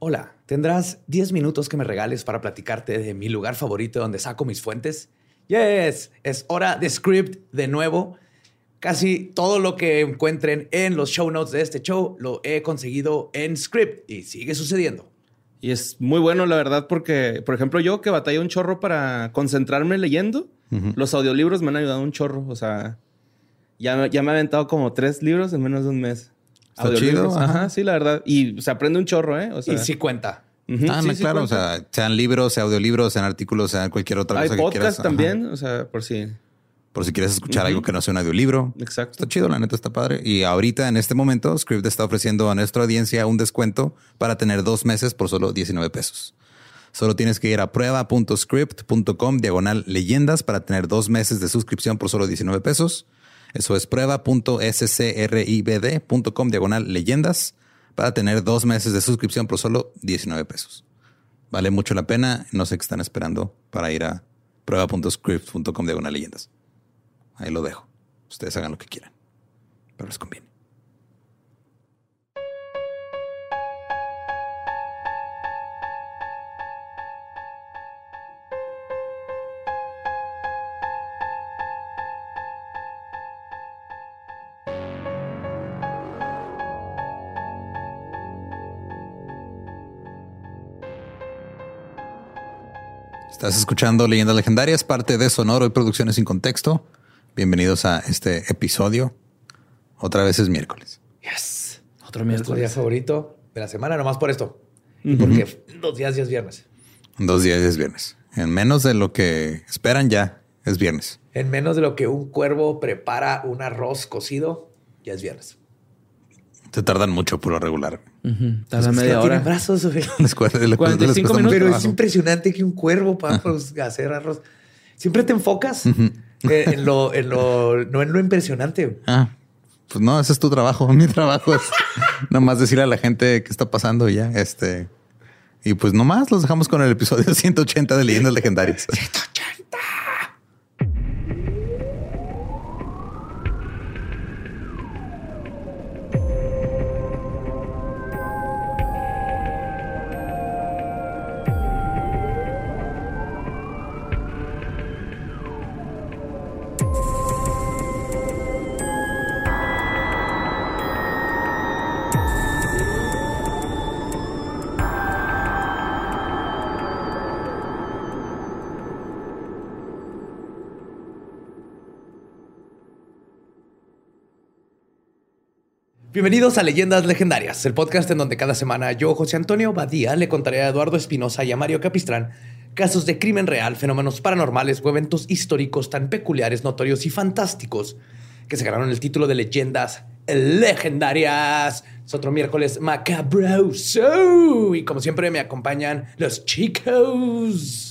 Hola, ¿tendrás 10 minutos que me regales para platicarte de mi lugar favorito donde saco mis fuentes? Yes, es hora de script de nuevo. Casi todo lo que encuentren en los show notes de este show lo he conseguido en script y sigue sucediendo. Y es muy bueno, la verdad, porque, por ejemplo, yo que batallé un chorro para concentrarme leyendo, los audiolibros me han ayudado un chorro. O sea, ya, ya me he aventado como tres libros en menos de un mes. Está chido. Ajá. sí, la verdad. Y se aprende un chorro, ¿eh? O sea, y sí cuenta. Uh -huh. Ah, Sí, claro. o sea, sean libros, sean audiolibros, sean artículos, sean cualquier otra Hay cosa que quieras. Ajá. también, o sea, por si. Por si quieres escuchar algo que no sea un audiolibro. Exacto. Está chido, la neta está padre. Y ahorita, en este momento, Script está ofreciendo a nuestra audiencia un descuento para tener dos meses por solo 19 pesos. Solo tienes que ir a prueba.script.com diagonal leyendas para tener dos meses de suscripción por solo 19 pesos. Eso es prueba.scribd.com diagonal leyendas para tener dos meses de suscripción por solo 19 pesos. Vale mucho la pena. No sé qué están esperando para ir a prueba.script.com diagonal leyendas. Ahí lo dejo. Ustedes hagan lo que quieran. Pero les conviene. Estás escuchando Leyendas Legendarias, parte de Sonoro y Producciones sin Contexto. Bienvenidos a este episodio. Otra vez es miércoles. Yes. Otro Nuestro día miércoles. favorito de la semana, nomás por esto. Porque dos días ya es viernes. Dos días es viernes. En menos de lo que esperan ya es viernes. En menos de lo que un cuervo prepara un arroz cocido, ya es viernes. Se tardan mucho por lo regular. Ujú, Tarda Es que media no hora. brazos, güey. Les cuesta- les cuesta- les 45 cuesta mucho minutos. Pero es impresionante que un cuervo para pues, hacer arroz. Siempre te enfocas en, lo, en lo, no en lo impresionante. Ah, pues no, ese es tu trabajo. Mi trabajo es nomás decirle a la gente qué está pasando y ya. Este. Y pues nomás los dejamos con el episodio 180 de Leyendas Legendarias. Bienvenidos a Leyendas Legendarias, el podcast en donde cada semana yo, José Antonio Badía, le contaré a Eduardo Espinosa y a Mario Capistrán casos de crimen real, fenómenos paranormales o eventos históricos tan peculiares, notorios y fantásticos que se ganaron el título de Leyendas Legendarias. Es otro miércoles macabroso. Y como siempre me acompañan los chicos.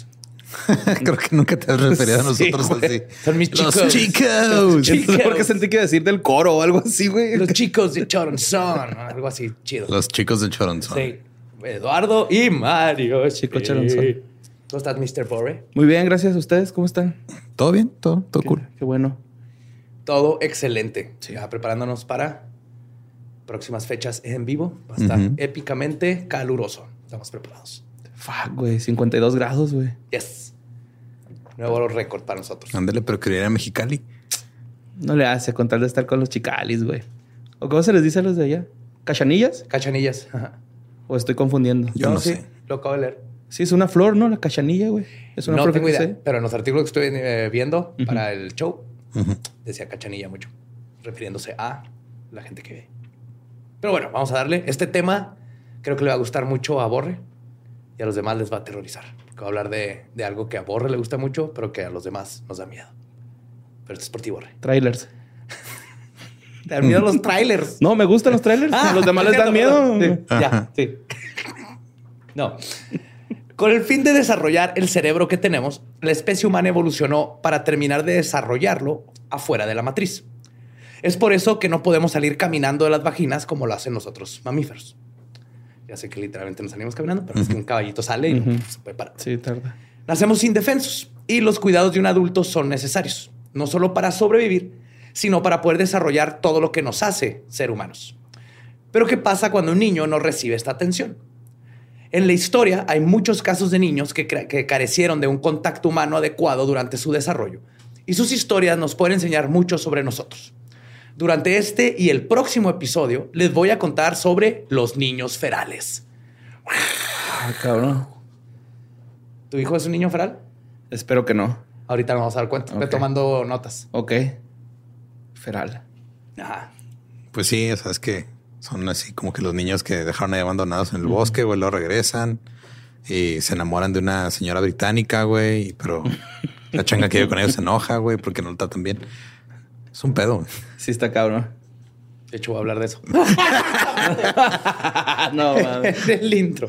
Creo que nunca te has referido a Sí, nosotros así. Son mis Los chicos. chicos. Los chicos. No sé por qué sentí que iba a decir del coro o algo así, güey. Los chicos de Choronzón. Algo así chido. Los chicos de Choronzón. Sí. Eduardo y Mario. Chico Sí. Choronzón. ¿Cómo estás, Mr. Borre? Muy bien, gracias a ustedes. ¿Cómo están? Todo bien, todo, todo Qué- cool. Qué bueno. Todo excelente. Ya preparándonos para próximas fechas en vivo. Va a estar épicamente caluroso. Estamos preparados. Fuck, güey. 52 grados, güey. Yes. Nuevo récord para nosotros. Ándale, pero quería ir a Mexicali. No le hace con tal de estar con los chicalis, güey. ¿O cómo se les dice a los de allá? ¿Cachanillas? Cachanillas. Ajá. ¿O estoy confundiendo? Yo no sí, sé. Lo acabo de leer. Sí, es una flor, ¿no? La cachanilla, güey. Es una No flor tengo que idea, sé. pero en los artículos que estoy eh, viendo para el show decía cachanilla mucho, refiriéndose a la gente que ve. Pero bueno, vamos a darle. Este tema creo que le va a gustar mucho a Borre y a los demás les va a aterrorizar. Porque va a hablar de, de algo que a Borre le gusta mucho, pero que a los demás nos da miedo. Pero esto es por ti, Borre. Trailers. Te dan miedo los trailers. No, me gustan los trailers. Ah, a los demás les dan miedo. Sí, ya, sí. No. Con el fin de desarrollar el cerebro que tenemos, la especie humana evolucionó para terminar de desarrollarlo afuera de la matriz. Es por eso que no podemos salir caminando de las vaginas como lo hacen los otros mamíferos. Ya sé que literalmente nos salimos caminando, pero es que un caballito sale y no Ujú. se puede parar. Sí, tarda. Nacemos indefensos y los cuidados de un adulto son necesarios, no solo para sobrevivir, sino para poder desarrollar todo lo que nos hace ser humanos. Pero ¿qué pasa cuando un niño no recibe esta atención? En la historia hay muchos casos de niños que, que, carecieron de un contacto humano adecuado durante su desarrollo y sus historias nos pueden enseñar mucho sobre nosotros. Durante este y el próximo episodio les voy a contar sobre los niños ferales. Ah, cabrón. ¿Tu hijo es un niño feral? Espero que no. Ahorita nos vamos a dar cuenta. Estoy tomando notas. Ok. Feral. Pues sí, sabes que son así como que los niños que dejaron ahí abandonados en el bosque, güey, lo regresan y se enamoran de una señora británica, güey, pero la changa que vive con ellos se enoja, güey, porque no lo tratan bien. Es un pedo. Sí, está cabrón. De hecho, voy a hablar de eso. no, mames. el intro.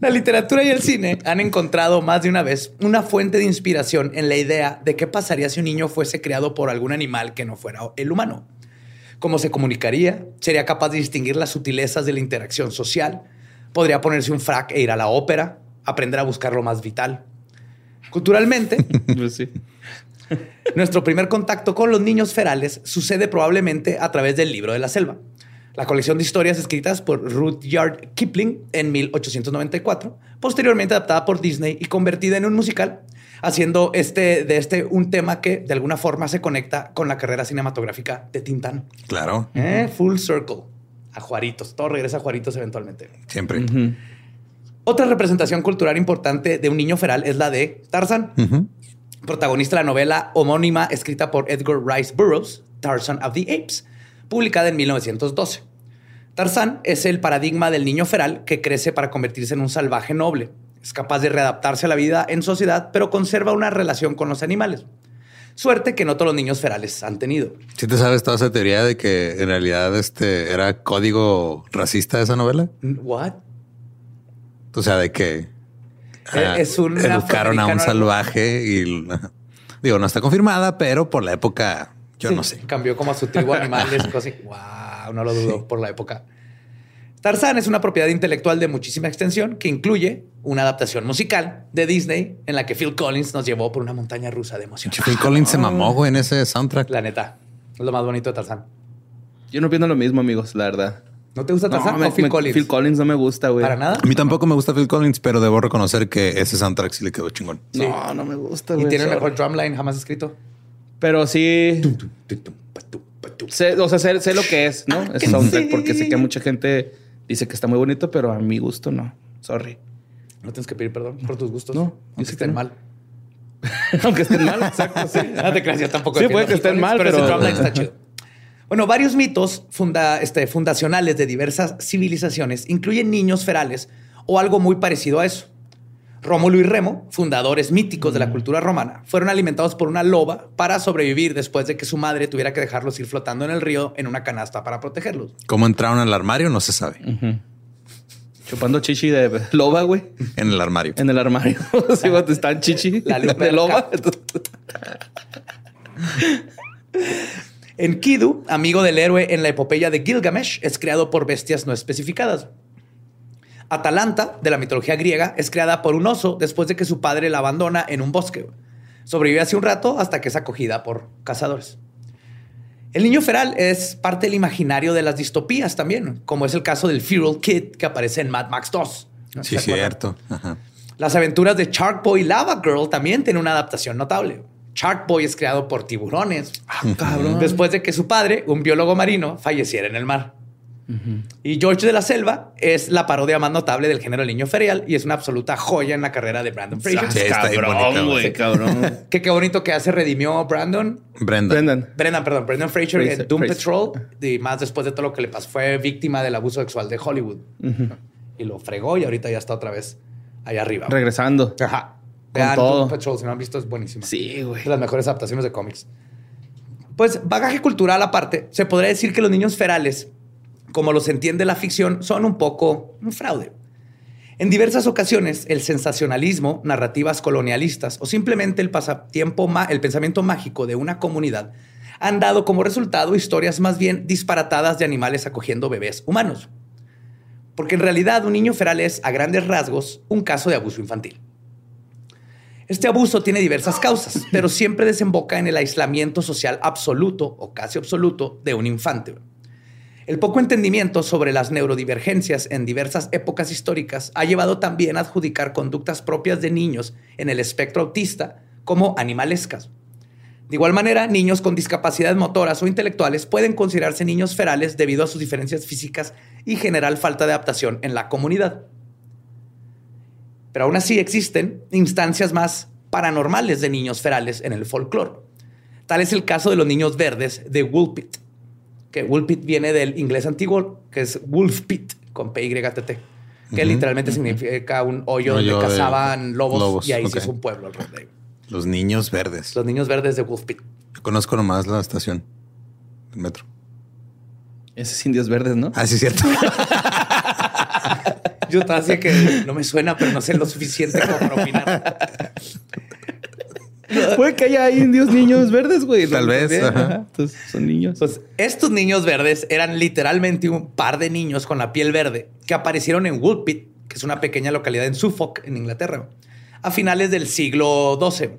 La literatura y el cine han encontrado más de una vez una fuente de inspiración en la idea de qué pasaría si un niño fuese creado por algún animal que no fuera el humano. Cómo se comunicaría, sería capaz de distinguir las sutilezas de la interacción social, podría ponerse un frac e ir a la ópera, aprender a buscar lo más vital. Culturalmente, pues sí. nuestro primer contacto con los niños ferales sucede probablemente a través del libro de la selva la colección de historias escritas por Rudyard Kipling en 1894, posteriormente adaptada por Disney y convertida en un musical, haciendo este, de este un tema que de alguna forma se conecta con la carrera cinematográfica de Tintán. Claro. Eh, full circle. A Juaritos. Todo regresa a Juaritos eventualmente. Siempre. Otra representación cultural importante de un niño feral es la de Tarzan, protagonista de la novela homónima escrita por Edgar Rice Burroughs, Tarzan of the Apes publicada en 1912. Tarzán es el paradigma del niño feral que crece para convertirse en un salvaje noble. Es capaz de readaptarse a la vida en sociedad, pero conserva una relación con los animales. Suerte que no todos los niños ferales han tenido. ¿Sí te sabes toda esa teoría de que en realidad este era código racista esa novela? What? O sea, de que eh, es un educaron a un salvaje y digo, no está confirmada, pero por la época yo no sé. Cambió como a su tribu animales. así. Wow, no lo dudo por la época. Tarzán es una propiedad intelectual de muchísima extensión que incluye una adaptación musical de Disney en la que Phil Collins nos llevó por una montaña rusa de emoción. Phil Collins se mamó güey, en ese soundtrack. La neta. Es lo más bonito de Tarzán. Yo no pienso lo mismo, amigos, la verdad. ¿No te gusta Tarzán o Phil Collins? Phil Collins no me gusta, güey. ¿Para nada? A mí tampoco me gusta Phil Collins, pero debo reconocer que ese soundtrack sí le quedó chingón. No, no me gusta, güey. Y tiene el mejor drumline jamás escrito. Pero sí. Sé, o sea, sé, lo que es, ¿no? Ah, es soundtrack, porque sé que mucha gente dice que está muy bonito, pero a mi gusto no. Sorry. No tienes que pedir perdón por tus gustos. No, aunque estén mal. aunque estén mal, exacto. Sí. No te creas, yo tampoco. Sí, puede que estén mal, pero, pero ese drumline está chido. Bueno, varios mitos funda, este, fundacionales de diversas civilizaciones incluyen niños ferales o algo muy parecido a eso. Rómulo y Remo, fundadores míticos de la cultura romana, fueron alimentados por una loba para sobrevivir después de que su madre tuviera que dejarlos ir flotando en el río en una canasta para protegerlos. ¿Cómo entraron al armario? No se sabe. Chupando chichi de loba, güey. En el armario. En el armario. sí, están chichi la de loba. en Kidu, amigo del héroe en la epopeya de Gilgamesh, es creado por bestias no especificadas. Atalanta, de la mitología griega, es creada por un oso después de que su padre la abandona en un bosque. Sobrevive hace un rato hasta que es acogida por cazadores. El niño feral es parte del imaginario de las distopías también, como es el caso del Feral Kid que aparece en Mad Max 2. Sí, cierto. Las aventuras de Shark Boy Lava Girl también tienen una adaptación notable. Shark Boy es creado por tiburones. Ah, cabrón. Después de que su padre, un biólogo marino, falleciera en el mar. Y George de la Selva es la parodia más notable del género niño ferial y es una absoluta joya en la carrera de Brandon Fraser. Sí, cabrón, güey, cabrón. qué, qué bonito que hace redimió Brandon. Brendan. Brendan. perdón. Brandon Fraser, en Doom Patrol. Y más después de todo lo que le pasó, fue víctima del abuso sexual de Hollywood. Y lo fregó y ahorita ya está otra vez allá arriba. Regresando. Ajá. Vean Patrol, si no han visto, es buenísimo. Sí, güey. De las mejores adaptaciones de cómics. Pues bagaje cultural aparte, se podría decir que los niños ferales como los entiende la ficción, son un poco un fraude. En diversas ocasiones, el sensacionalismo, narrativas colonialistas o simplemente el pasatiempo, el pensamiento mágico de una comunidad han dado como resultado historias más bien disparatadas de animales acogiendo bebés humanos. Porque en realidad un niño feral es, a grandes rasgos, un caso de abuso infantil. Este abuso tiene diversas causas, pero siempre desemboca en el aislamiento social absoluto o casi absoluto de un infante. El poco entendimiento sobre las neurodivergencias en diversas épocas históricas ha llevado también a adjudicar conductas propias de niños en el espectro autista como animalescas. De igual manera, niños con discapacidades motoras o intelectuales pueden considerarse niños ferales debido a sus diferencias físicas y general falta de adaptación en la comunidad. Pero aún así existen instancias más paranormales de niños ferales en el folclore. Tal es el caso de los niños verdes de Woolpit, que Woolpit viene del inglés antiguo, que es Wolfpit, con P-Y-T-T, que literalmente significa un hoyo, donde cazaban lobos, y ahí se hizo un pueblo alrededor. Los niños verdes. Los niños verdes de Wolfpit. Yo conozco nomás la estación del metro. Ese es Indios Verdes, ¿no? Ah, sí, cierto. Yo estaba así que no me suena, pero no sé lo suficiente como para opinar. Puede que haya indios niños verdes, güey. Tal vez. Entonces, son niños. Pues estos niños verdes eran literalmente un par de niños con la piel verde que aparecieron en Woolpit, que es una pequeña localidad en Suffolk, en Inglaterra, a finales del siglo XII.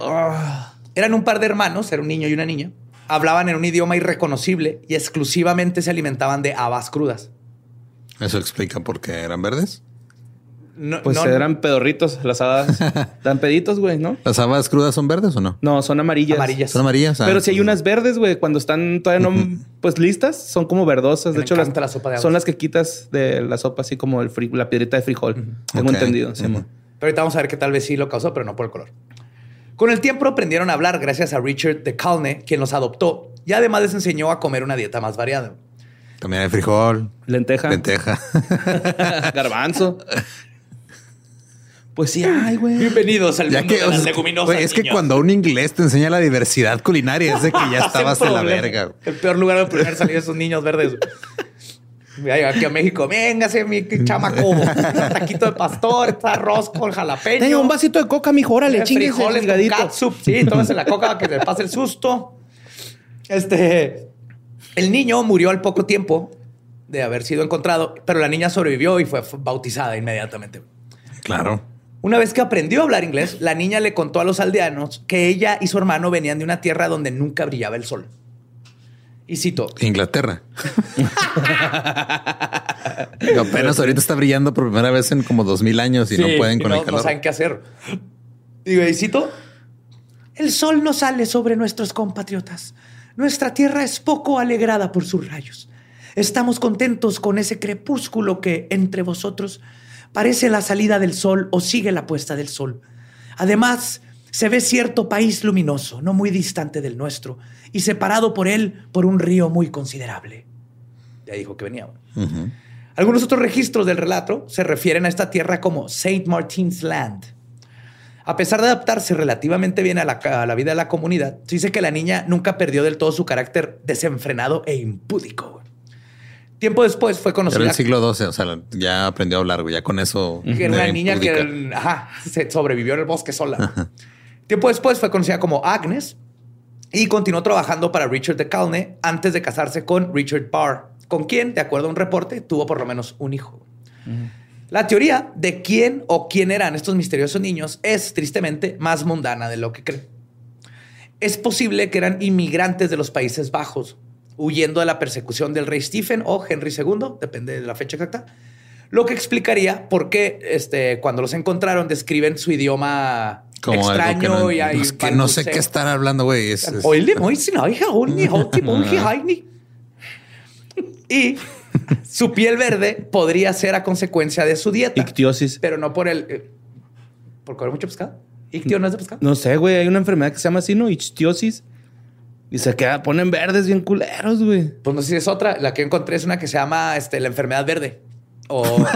Ah. Eran un par de hermanos, era un niño y una niña. Hablaban en un idioma irreconocible y exclusivamente se alimentaban de habas crudas. ¿Eso explica por qué eran verdes? pues eran pedorritos, las habas. dan peditos, güey, ¿no? ¿Las habas crudas son verdes o no? No, son amarillas. Amarillas. Son amarillas. Ah, Pero si hay unas verdes, güey, cuando están todavía no, pues listas, son como verdosas. De hecho, las, son las que quitas de la sopa, así como el la piedrita de frijol. Tengo entendido. Pero ahorita vamos a ver que tal vez sí lo causó, pero no por el color. Con el tiempo aprendieron a hablar gracias a Richard de Calne, quien los adoptó y además les enseñó a comer una dieta más variada. También hay frijol. Lenteja. Lenteja. Garbanzo. Pues sí, ay, güey. Bienvenidos al mundo de las leguminosas. es que cuando un inglés te enseña la diversidad culinaria es de que ya estabas en la verga. El peor lugar de poder salir esos niños verdes. Aquí a México, véngase, mi chamaco. Un taquito de pastor, está arroz con jalapeño. Tengo un vasito de coca, mijo, órale, chingue. Frijoles con catsup. Sí, tómese la coca que te pase el susto. Este... El niño murió al poco tiempo de haber sido encontrado, pero la niña sobrevivió y fue bautizada inmediatamente. Claro. Una vez que aprendió a hablar inglés, la niña le contó a los aldeanos que ella y su hermano venían de una tierra donde nunca brillaba el sol. Y cito. Inglaterra. apenas ahorita está brillando por primera vez en como dos mil años y no pueden con el calor. No saben qué hacer. Digo, y cito. El sol no sale sobre nuestros compatriotas. Nuestra tierra es poco alegrada por sus rayos. Estamos contentos con ese crepúsculo que entre vosotros parece la salida del sol o sigue la puesta del sol. Además, se ve cierto país luminoso, no muy distante del nuestro, y separado por él por un río muy considerable. Ya dijo que venía. Algunos otros registros del relato se refieren a esta tierra como Saint Martin's Land. A pesar de adaptarse relativamente bien a la, vida de la comunidad, se dice que la niña nunca perdió del todo su carácter desenfrenado e impúdico. Tiempo después fue conocida. Era el siglo XII, o sea, ya aprendió a hablar, güey. Ya con eso. Que era una niña que se sobrevivió en el bosque sola. Tiempo después fue conocida como Agnes y continuó trabajando para Richard de Calne antes de casarse con Richard Barr, con quien, de acuerdo a un reporte, tuvo por lo menos un hijo. La teoría de quién o quién eran estos misteriosos niños es tristemente más mundana de lo que cree. Es posible que eran inmigrantes de los Países Bajos huyendo de la persecución del rey Stephen o Henry II, depende de la fecha exacta, lo que explicaría por qué este, cuando los encontraron describen su idioma extraño y hay que no sé qué están hablando, güey. y su piel verde podría ser a consecuencia de su dieta. Ictiosis. Pero no por el... Eh, ¿Por comer mucho pescado? ¿Ictio no es de pescado? No sé, güey. Hay una enfermedad que se llama así, ¿no? Ictiosis y se queda, ponen verdes bien culeros, güey. Pues no sé si es otra. La que encontré es una que se llama este, la enfermedad verde. O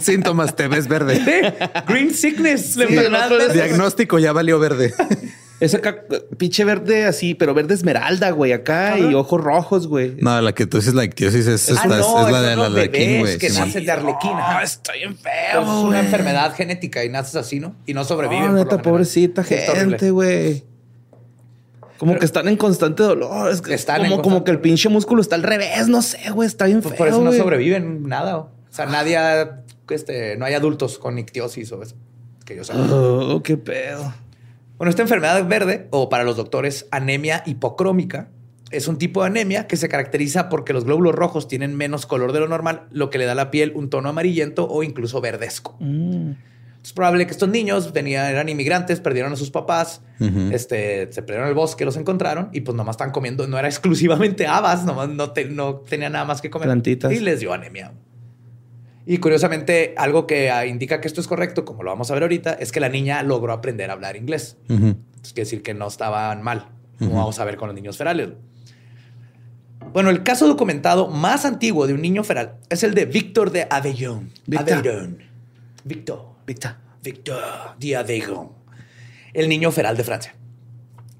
síntomas, te ves verde. Green sickness. Diagnóstico ya valió verde. Es acá, pinche verde así, pero verde esmeralda, güey, acá y ojos rojos, güey. No, la que tú dices la ictiosis es, ah, es la de la arlequín, güey. que nacen de arlequina. Ah, estoy enfermo. Es una enfermedad genética y naces así, ¿no? Y no sobreviven. No, neta, pobrecita gente, güey. Como que están en constante dolor. Es que están como, como que el pinche músculo está al revés. No sé, güey. Está bien feo, Por eso no sobreviven nada. O sea, nadie, este, no hay adultos con ictiosis o eso. Que yo sé. Oh, qué pedo. Bueno, esta enfermedad verde, o para los doctores, anemia hipocrómica, Es un tipo de anemia que se caracteriza porque los glóbulos rojos tienen menos color de lo normal, lo que le da a la piel un tono amarillento o incluso verdesco. Mm. Es probable que estos niños venían, eran inmigrantes, perdieron a sus papás, este, se perdieron el bosque, los encontraron y pues nomás están comiendo, no era exclusivamente habas, nomás no, te- no tenía nada más que comer. Plantitas. Y les dio anemia. Y curiosamente, algo que ah, indica que esto es correcto, como lo vamos a ver ahorita, es que la niña logró aprender a hablar inglés. Ujú. Entonces quiere decir que no estaban mal, como vamos a ver con los niños ferales. Bueno, el caso documentado más antiguo de un niño feral es el de Víctor de. Victor. Aveyron. Víctor. Víctor. Víctor de Aveyron. El niño feral de Francia.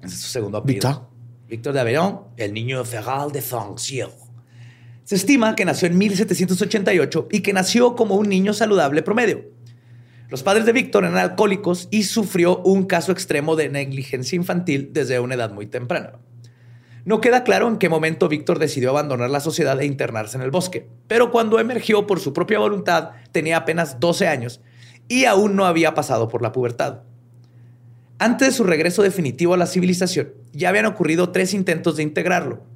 Ese es su segundo apellido. Victor. Víctor de Aveyron, el niño feral de Francia. Se estima que nació en 1788 y que nació como un niño saludable promedio. Los padres de Víctor eran alcohólicos y sufrió un caso extremo de negligencia infantil desde una edad muy temprana. No queda claro en qué momento Víctor decidió abandonar la sociedad e internarse en el bosque, pero cuando emergió por su propia voluntad tenía apenas 12 años y aún no había pasado por la pubertad. Antes de su regreso definitivo a la civilización, ya habían ocurrido tres intentos de integrarlo.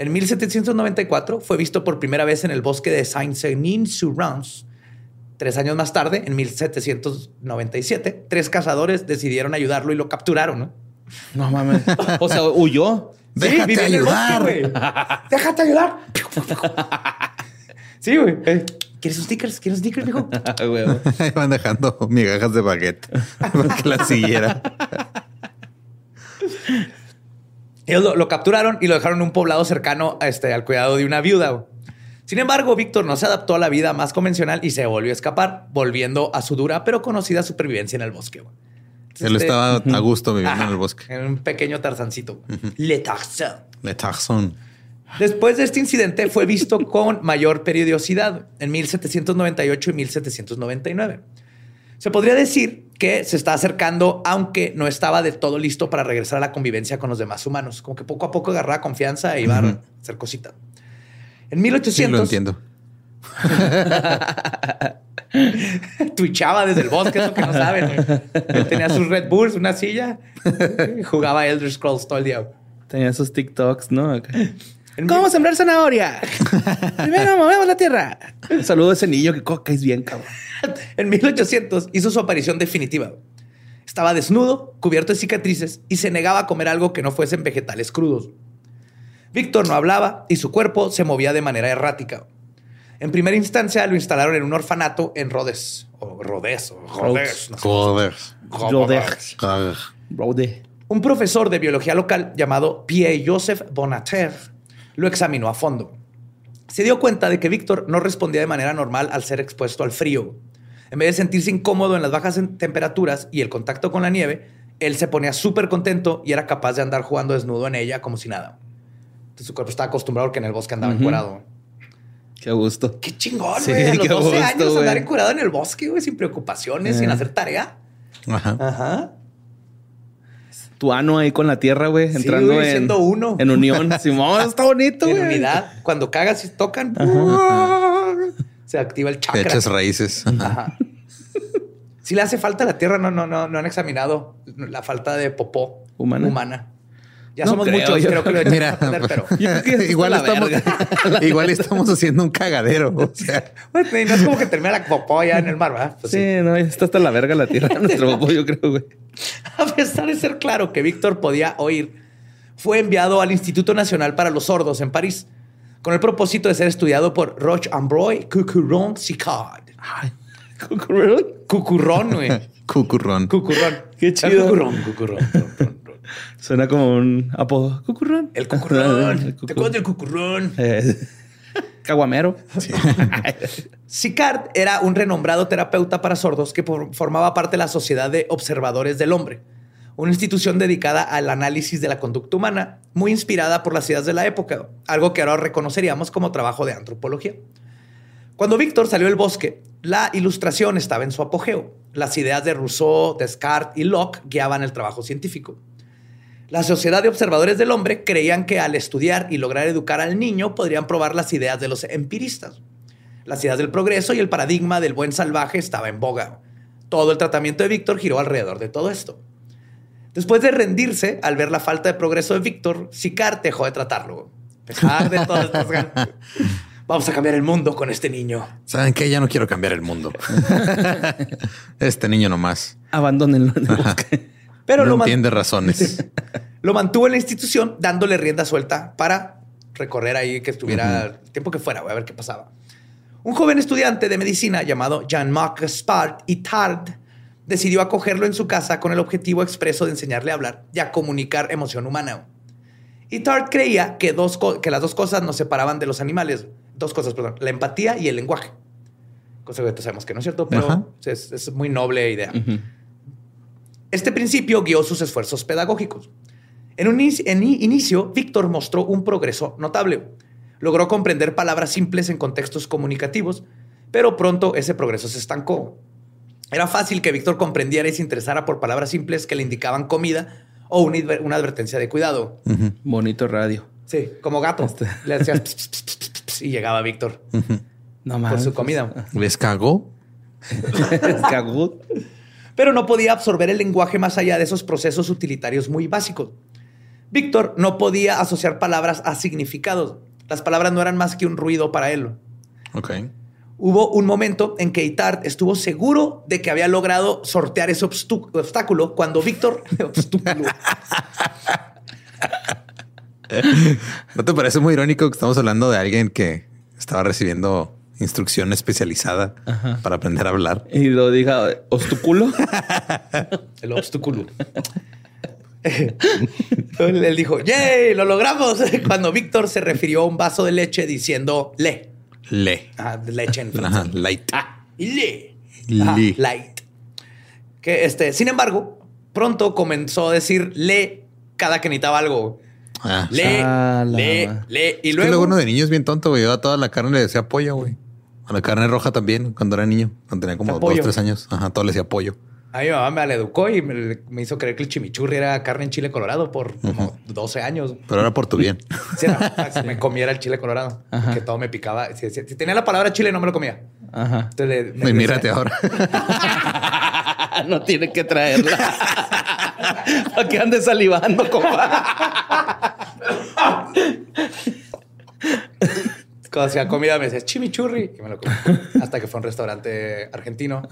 En 1794 fue visto por primera vez en el bosque de Saint-Senin-sur-Rance. Tres años más tarde, en 1797, tres cazadores decidieron ayudarlo y lo capturaron. ¿no? No mames. O sea, huyó. Déjate el bosque, ayudar. güey. Déjate ayudar. sí, güey. Eh, ¿Quieres sus stickers? ¿Quieres stickers, mijo? Ah, güey. Ahí van dejando migajas de baguette para que la siguiera. Ellos lo, lo capturaron y lo dejaron en un poblado cercano a este, al cuidado de una viuda. Sin embargo, Víctor no se adaptó a la vida más convencional y se volvió a escapar, volviendo a su dura pero conocida supervivencia en el bosque. Entonces, Él este- estaba a gusto viviendo Ajá, en el bosque. En un pequeño tarzancito. Le Tarzan. Le Tarzan. Después de este incidente fue visto con mayor periodicidad en 1798 y 1799. Se podría decir que se está acercando, aunque no estaba del todo listo para regresar a la convivencia con los demás humanos. Como que poco a poco agarraba confianza e iba a hacer cositas. En Sí, 1800 lo entiendo. twitchaba desde el bosque, eso que no saben. Él tenía sus Red Bulls, una silla, jugaba Elder Scrolls todo el día. Tenía esos TikToks, ¿no? Acá. ¿Cómo sembrar zanahoria? Primero movemos la tierra. Saludo a ese niño que coca es bien, cabrón. En 1800 hizo su aparición definitiva. Estaba desnudo, cubierto de cicatrices y se negaba a comer algo que no fuesen vegetales crudos. Víctor no hablaba y su cuerpo se movía de manera errática. En primera instancia lo instalaron en un orfanato en Rhodes. O Rhodes. O Rhodes. no sé. Joder. Rhodes. Joder. Brode. Un profesor de biología local llamado Pierre Joseph Bonater lo examinó a fondo. Se dio cuenta de que Víctor no respondía de manera normal al ser expuesto al frío. En vez de sentirse incómodo en las bajas temperaturas y el contacto con la nieve, él se ponía súper contento y era capaz de andar jugando desnudo en ella como si nada. Entonces, su cuerpo estaba acostumbrado porque en el bosque andaba Ujú. encuerado. Qué gusto. Qué chingón, Sí, güey. A los qué 12 gusto, años güey. andar encurado en el bosque, güey, sin preocupaciones, sin Eh. hacer tarea. Ajá. Ajá. Tu ano ahí con la tierra, güey, Sí, entrando güey, en, uno. en unión. Simón, está bonito, en güey. unidad. Cuando cagas y tocan, se activa el chakra. Echas raíces. Ajá. Si le hace falta a la tierra, no, no, no, no han examinado la falta de popó ¿Humana? humana. Ya No somos creo, muchos, yo- creo que lo Mira, a perder, pero. Igual, estamos, igual estamos haciendo un cagadero. O sea, y no es como que termina la popó ya en el mar, ¿verdad? Pues Sí, sí. no, está hasta la verga la tierra nuestro popó, yo creo, güey. A pesar de ser claro que Víctor podía oír, fue enviado al Instituto Nacional para los Sordos en París, con el propósito de ser estudiado por Roche Ambroy Cucuron Sicard. ¿Cucurrón? Cucurrón, güey. cucurrón. Cucurrón. Qué chido. Cucurrón, cucurrón. Ron. Suena como un apodo. ¿Cucurrón? El cucurrón. El ¿Te acuerdas del cucurrón? Eh, Caguamero. Sicard era un renombrado terapeuta para sordos que formaba parte de la Sociedad de Observadores del Hombre, una institución dedicada al análisis de la conducta humana, muy inspirada por las ideas de la época, algo que ahora reconoceríamos como trabajo de antropología. Cuando Víctor salió del bosque, la ilustración estaba en su apogeo. Las ideas de Rousseau, Descartes y Locke guiaban el trabajo científico. La Sociedad de Observadores del Hombre creían que al estudiar y lograr educar al niño podrían probar las ideas de los empiristas. Las ideas del progreso y el paradigma del buen salvaje estaba en boga. Todo el tratamiento de Víctor giró alrededor de todo esto. Después de rendirse, al ver la falta de progreso de Víctor, Sicar dejó de tratarlo. A pesar de todas estas ganas. Vamos a cambiar el mundo con este niño. ¿Saben qué? Ya no quiero cambiar el mundo. este niño nomás. Abandónenlo en el bosque. Pero no lo, entiende razones. lo mantuvo en la institución dándole rienda suelta para recorrer ahí que estuviera el tiempo que fuera, güey, a ver qué pasaba. Un joven estudiante de medicina llamado Jean-Marc Gaspard Itard decidió acogerlo en su casa con el objetivo expreso de enseñarle a hablar y a comunicar emoción humana. Itard creía que, dos que las dos cosas nos separaban de los animales. Dos cosas, perdón. La empatía y el lenguaje. Cosa que todos sabemos que no es cierto, pero es, es muy noble idea. Este principio guió sus esfuerzos pedagógicos. En un inicio, Víctor mostró un progreso notable. Logró comprender palabras simples en contextos comunicativos, pero pronto ese progreso se estancó. Era fácil que Víctor comprendiera y se interesara por palabras simples que le indicaban comida o una, adver- una advertencia de cuidado. Bonito radio. Sí, como gato. Este. Le hacías y llegaba Víctor No por mames. su comida. ¿Les cagó? Es cagud. Pero no podía absorber el lenguaje más allá de esos procesos utilitarios muy básicos. Víctor no podía asociar palabras a significados. Las palabras no eran más que un ruido para él. Ok. Hubo un momento en que Itard estuvo seguro de que había logrado sortear ese obstáculo cuando Víctor... ¿No te parece muy irónico que estamos hablando de alguien que estaba recibiendo instrucción especializada para aprender a hablar? Y lo diga, ¿ostuculo? El obstáculo. él, él dijo, ¡yay! ¡Lo logramos! Cuando Víctor se refirió a un vaso de leche diciendo, le. Le. Ah, leche en Ajá, francés. light. Ah, le. Le. Ajá, light. Que este, sin embargo, pronto comenzó a decir le cada que necesitaba algo. Ah, Le, Ah, le, le. Y Es que luego, uno de niño es bien tonto, güey. Yo a toda la carne le decía pollo, güey. A la carne roja también, cuando era niño. Cuando tenía como ¿A dos, tres años. Ajá, todo le decía pollo. a mi mamá me la educó y me, me hizo creer que el chimichurri era carne en chile colorado por como 12 años. Pero era por tu bien. Sí, era, si me comiera el chile colorado. Ajá. Que todo me picaba. Si, si- si tenía la palabra chile, no me lo comía. Ajá. Entonces, le- Y mírate ahora. no tiene que traerla. ¿Para qué andes salivando, compa? Cuando hacía comida me decía chimichurri y me lo comí. Hasta que fue a un restaurante argentino,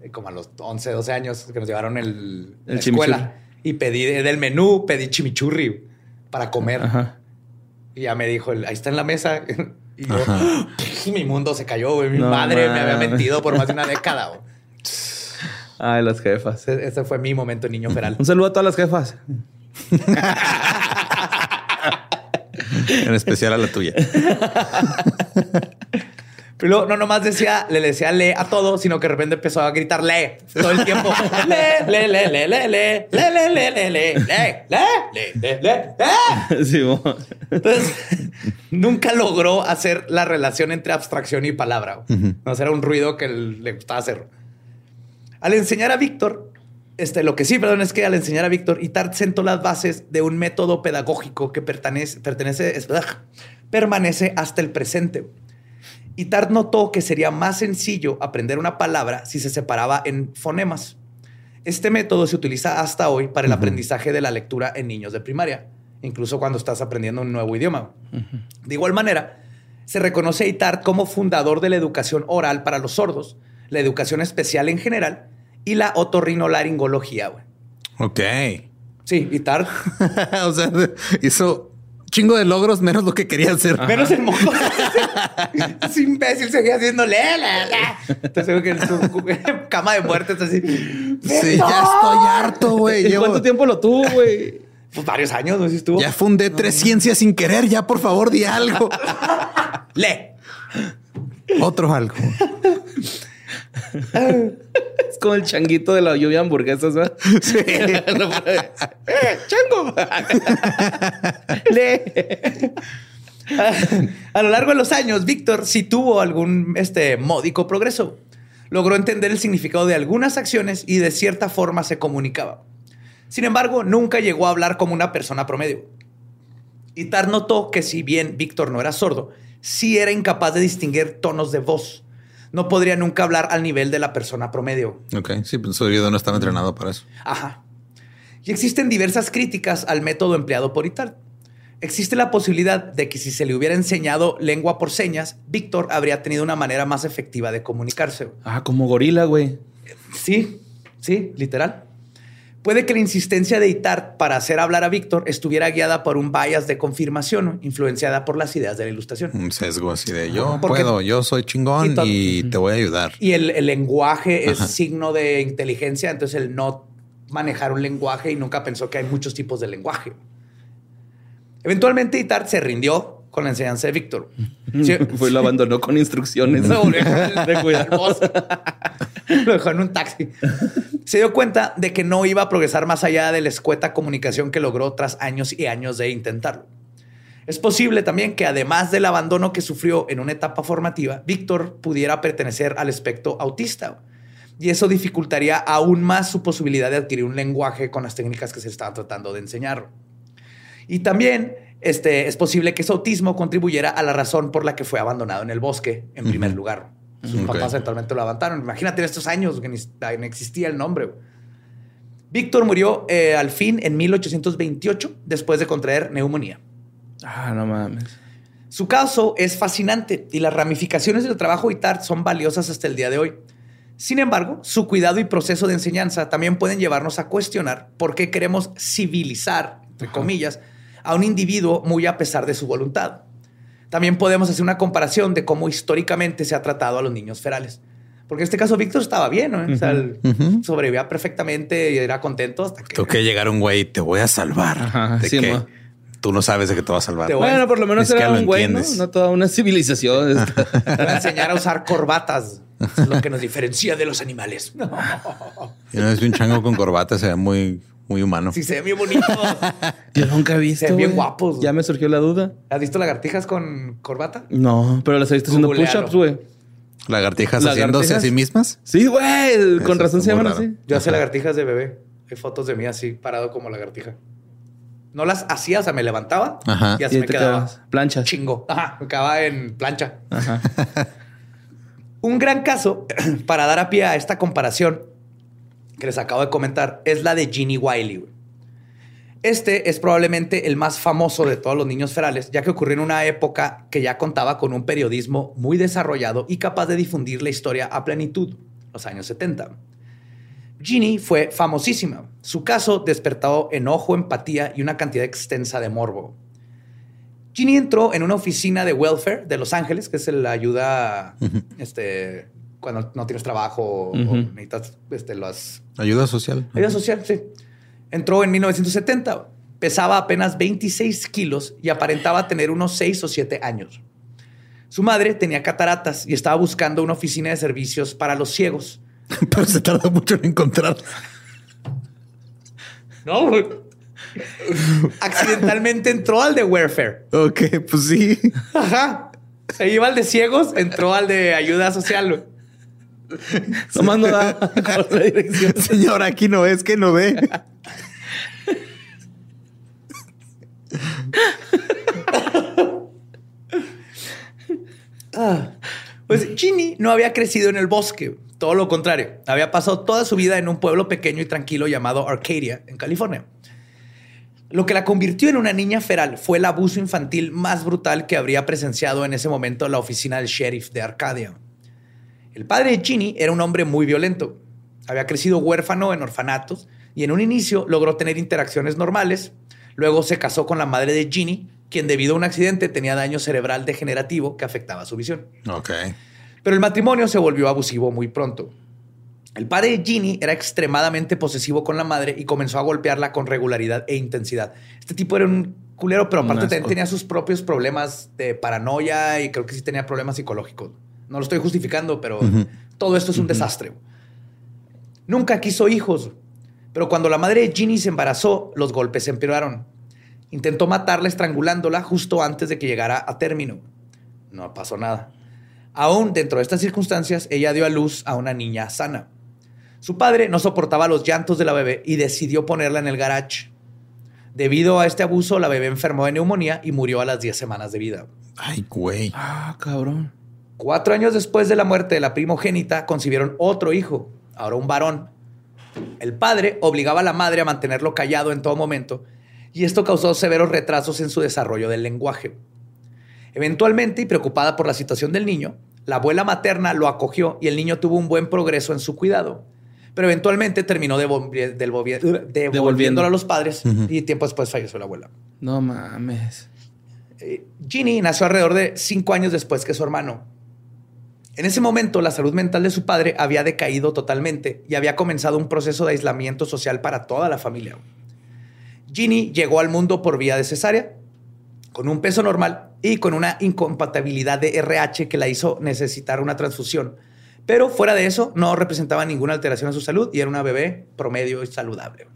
eh, como a los 11, 12 años, que nos llevaron el, El la escuela. Y pedí de- del menú, pedí chimichurri para comer. Ajá. Y ya me dijo, ahí está en la mesa. Y yo, Ajá. mi mundo se cayó, güey. Mi No madre me había mentido por más de una década. güey. Ay, las jefas. Ese, ese fue mi momento niño feral. Un saludo a todas las jefas. En especial a la tuya. Pero luego no nomás decía, le decía le a todo, sino que de repente empezó a gritar le todo el tiempo. Le, le, le, le, le, le, le, le, le, le, le, le, le, le, le, le, le. Sí. Entonces, nunca logró hacer la relación entre abstracción y palabra. No, era un ruido que le gustaba hacer. Al enseñar a Víctor, este, lo que sí, perdón, es que al enseñar a Víctor, Itard sentó las bases de un método pedagógico que pertenece, pertenece, es- permanece hasta el presente. Itard notó que sería más sencillo aprender una palabra si se separaba en fonemas. Este método se utiliza hasta hoy para el aprendizaje de la lectura en niños de primaria, incluso cuando estás aprendiendo un nuevo idioma. De igual manera, se reconoce a Itard como fundador de la educación oral para los sordos, la educación especial en general y la otorrinolaringología. güey. Ok. Sí, Itard. o sea, hizo chingo de logros menos lo que quería hacer. Menos el moco. Ese imbécil seguía haciendo le, le. Entonces, que en su cama de muerte así. Sí, ya estoy harto, güey. ¿Y Llevo- cuánto tiempo lo tuvo, güey? Pues varios años, no sé si estuvo. Ya fundé tres ciencias sin querer. Ya, por favor, di algo. Le. Otro algo. Es como el changuito de la lluvia de hamburguesas, ¿verdad? Sí. No puede. ¡Eh, chango! Le. A lo largo de los años, Víctor sí tuvo algún este, módico progreso. Logró entender el significado de algunas acciones y de cierta forma se comunicaba. Sin embargo, nunca llegó a hablar como una persona promedio. Itar notó que si bien Víctor no era sordo, sí era incapaz de distinguir tonos de voz. No podría nunca hablar al nivel de la persona promedio. Ok, sí, pues su oído no estaba entrenado para eso. Ajá. Y existen diversas críticas al método empleado por Itard. Existe la posibilidad de que si se le hubiera enseñado lengua por señas, Víctor habría tenido una manera más efectiva de comunicarse. Ah, como gorila, güey. Sí, sí, literal. Puede que la insistencia de Itard para hacer hablar a Víctor estuviera guiada por un bias de confirmación, influenciada por las ideas de la ilustración. Un sesgo así de yo puedo, yo soy chingón y, te voy a ayudar. Y el, lenguaje es signo de inteligencia, entonces el no manejar un lenguaje y nunca pensó que hay muchos tipos de lenguaje. Eventualmente Itard se rindió con la enseñanza de Víctor. Fue lo abandonó con instrucciones. No, de cuidar Lo dejó en un taxi. Se dio cuenta de que no iba a progresar más allá de la escueta comunicación que logró tras años y años de intentarlo. Es posible también que además del abandono que sufrió en una etapa formativa, Víctor pudiera pertenecer al espectro autista. Y eso dificultaría aún más su posibilidad de adquirir un lenguaje con las técnicas que se estaban tratando de enseñar. Y también este, es posible que ese autismo contribuyera a la razón por la que fue abandonado en el bosque en primer lugar. Sus papás eventualmente lo abandonaron. Imagínate en estos años que ni, existía el nombre. Víctor murió eh, al fin en 1828 después de contraer neumonía. Ah, no mames. Su caso es fascinante y las ramificaciones del trabajo ITAR son valiosas hasta el día de hoy. Sin embargo, su cuidado y proceso de enseñanza también pueden llevarnos a cuestionar por qué queremos civilizar, entre comillas, a un individuo muy a pesar de su voluntad. También podemos hacer una comparación de cómo históricamente se ha tratado a los niños ferales. Porque en este caso Víctor estaba bien, ¿no? O sea, sobrevivía perfectamente y era contento hasta que... Tú que llegar un güey, te voy a salvar. de que tú no sabes de que te va a salvar. Bueno, por lo menos era un güey, ¿no? ¿no? toda una civilización. Te a enseñar a usar corbatas. es lo que nos diferencia de los animales. No. Y no es un chango con corbata, se ve muy muy humano. Sí, se ve bien bonito. Yo nunca he visto. Se ven bien guapos. Ya me surgió la duda. ¿Has visto lagartijas con corbata? No, pero las he visto haciendo push-ups, güey. ¿Lagartijas, haciéndose a sí mismas? Sí, güey. Con razón se llaman así. Yo hacía lagartijas de bebé. Hay fotos de mí así, parado como lagartija. No las hacía, o sea, me levantaba y así me quedaba. Plancha. Chingo. Ajá, me quedaba en plancha. Ajá. Un gran caso para dar a pie a esta comparación que les acabo de comentar es la de Ginny Wiley. Este es probablemente el más famoso de todos los niños ferales, ya que ocurrió en una época que ya contaba con un periodismo muy desarrollado y capaz de difundir la historia a plenitud, los años 70. Ginny fue famosísima. Su caso despertó enojo, empatía y una cantidad extensa de morbo. Ginny entró en una oficina de welfare de Los Ángeles, que es la ayuda este, cuando no tienes trabajo o necesitas este, las... Ayuda social. Ayuda social, sí. Entró en 1970. Pesaba apenas 26 kilos y aparentaba tener unos 6 o 7 años. Su madre tenía cataratas y estaba buscando una oficina de servicios para los ciegos. Pero se tardó mucho en encontrar. No, Accidentalmente entró al de welfare. Ok, pues sí. Ajá. Se iba al de ciegos, entró al de ayuda social. Nomás no da la dirección. Señor, aquí no es que no ve. Ah, pues Ginny no había crecido en el bosque, todo lo contrario. Había pasado toda su vida en un pueblo pequeño y tranquilo llamado Arcadia, en California. Lo que la convirtió en una niña feral fue el abuso infantil más brutal que habría presenciado en ese momento la oficina del sheriff de Arcadia. El padre de Ginny era un hombre muy violento. Había crecido huérfano en orfanatos y en un inicio logró tener interacciones normales. Luego se casó con la madre de Ginny, quien debido a un accidente tenía daño cerebral degenerativo que afectaba su visión. Ok. Pero el matrimonio se volvió abusivo muy pronto. El padre de Ginny era extremadamente posesivo con la madre y comenzó a golpearla con regularidad e intensidad. Este tipo era un culero, pero aparte tenía sus propios problemas de paranoia y creo que sí tenía problemas psicológicos. No lo estoy justificando, pero todo esto es un desastre. Nunca quiso hijos, pero cuando la madre de Ginny se embarazó, los golpes se empeoraron. Intentó matarla estrangulándola justo antes de que llegara a término. No pasó nada. Aún dentro de estas circunstancias, ella dio a luz a una niña sana. Su padre no soportaba los llantos de la bebé y decidió ponerla en el garage. Debido a este abuso, la bebé enfermó de neumonía y murió a las 10 semanas de vida. Ay, güey. Ah, cabrón. Cuatro años después de la muerte de la primogénita, concibieron otro hijo, ahora un varón. El padre obligaba a la madre a mantenerlo callado en todo momento y esto causó severos retrasos en su desarrollo del lenguaje. Eventualmente, y preocupada por la situación del niño, la abuela materna lo acogió y el niño tuvo un buen progreso en su cuidado. Pero eventualmente terminó devolviéndolo a los padres y tiempo después falleció la abuela. No mames. Eh, Ginny nació alrededor de cinco años después que su hermano. En ese momento, la salud mental de su padre había decaído totalmente y había comenzado un proceso de aislamiento social para toda la familia. Ginny llegó al mundo por vía de cesárea, con un peso normal y con una incompatibilidad de RH que la hizo necesitar una transfusión. Pero fuera de eso, no representaba ninguna alteración a su salud y era una bebé promedio y saludable.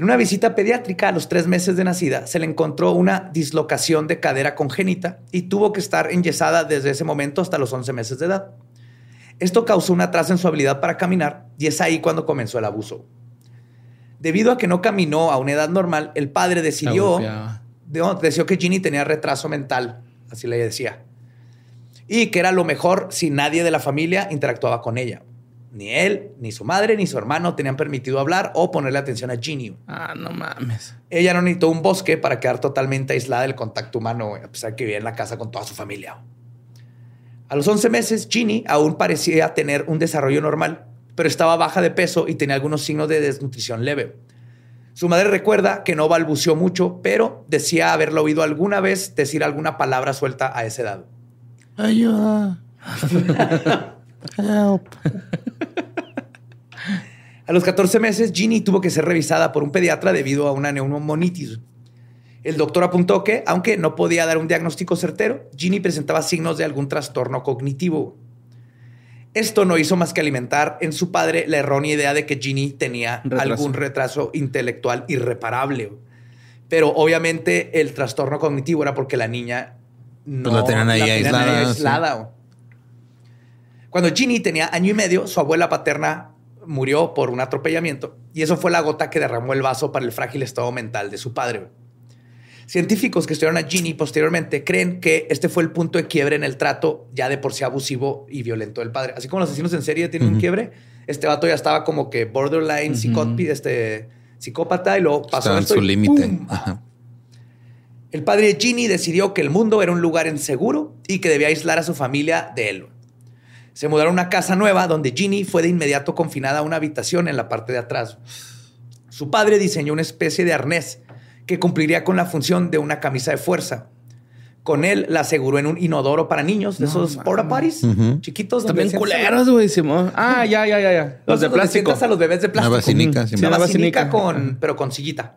En una visita pediátrica a los tres meses de nacida, se le encontró una dislocación de cadera congénita y tuvo que estar enyesada desde ese momento hasta los 11 meses de edad. Esto causó un atraso en su habilidad para caminar y es ahí cuando comenzó el abuso. Debido a que no caminó a una edad normal, el padre decidió, decidió que Ginny tenía retraso mental, así le decía, y que era lo mejor si nadie de la familia interactuaba con ella. Ni él, ni su madre, ni su hermano tenían permitido hablar o ponerle atención a Ginny. Ah, no mames. Ella no necesitó un bosque para quedar totalmente aislada del contacto humano, a pesar de que vivía en la casa con toda su familia. A los 11 meses, Ginny aún parecía tener un desarrollo normal pero estaba baja de peso y tenía algunos signos de desnutrición leve. Su madre recuerda que no balbuceó mucho, pero decía haberlo oído alguna vez decir alguna palabra suelta a esa edad. Ayuda. Help. A los 14 meses, Ginny tuvo que ser revisada por un pediatra debido a una neumonitis. El doctor apuntó que, aunque no podía dar un diagnóstico certero, Ginny presentaba signos de algún trastorno cognitivo. Esto no hizo más que alimentar en su padre la errónea idea de que Ginny tenía algún retraso intelectual irreparable. Pero obviamente el trastorno cognitivo era porque la niña no pues la tenían ahí aislada. Cuando Ginny tenía año y medio, su abuela paterna murió por un atropellamiento y eso fue la gota que derramó el vaso para el frágil estado mental de su padre. Científicos que estudiaron a Ginny posteriormente creen que este fue el punto de quiebre en el trato ya de por sí abusivo y violento del padre. Así como los asesinos en serie tienen un quiebre, este vato ya estaba como que borderline este, psicópata y luego pasó en su límite. El padre de Ginny decidió que el mundo era un lugar inseguro y que debía aislar a su familia de él. Se mudaron a una casa nueva donde Ginny fue de inmediato confinada a una habitación en la parte de atrás. Su padre diseñó una especie de arnés que cumpliría con la función de una camisa de fuerza. Con él la aseguró en un inodoro para niños, de esos porta potties chiquitos. También culeros, güey, Simón. Ah, ya, ya, ya, ya. Los, de plástico. a los bebés de plástico. Una vacinica. Sí, una vacinica con, pero con sillita.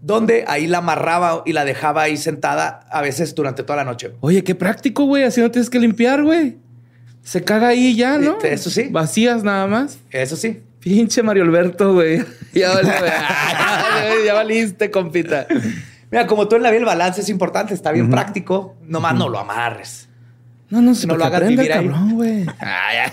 Donde ahí la amarraba y la dejaba ahí sentada a veces durante toda la noche. Oye, qué práctico, güey. Así no tienes que limpiar, güey. Se caga ahí ya, ¿no? Eso sí. Vacías nada más. Eso sí. Pinche Mario Alberto, güey. Ya, valiste, compita. Mira, como tú en la vida el balance es importante, está bien práctico. Nomás no lo amarres. No, no, si no lo hagas vivir cabrón, güey. Ah,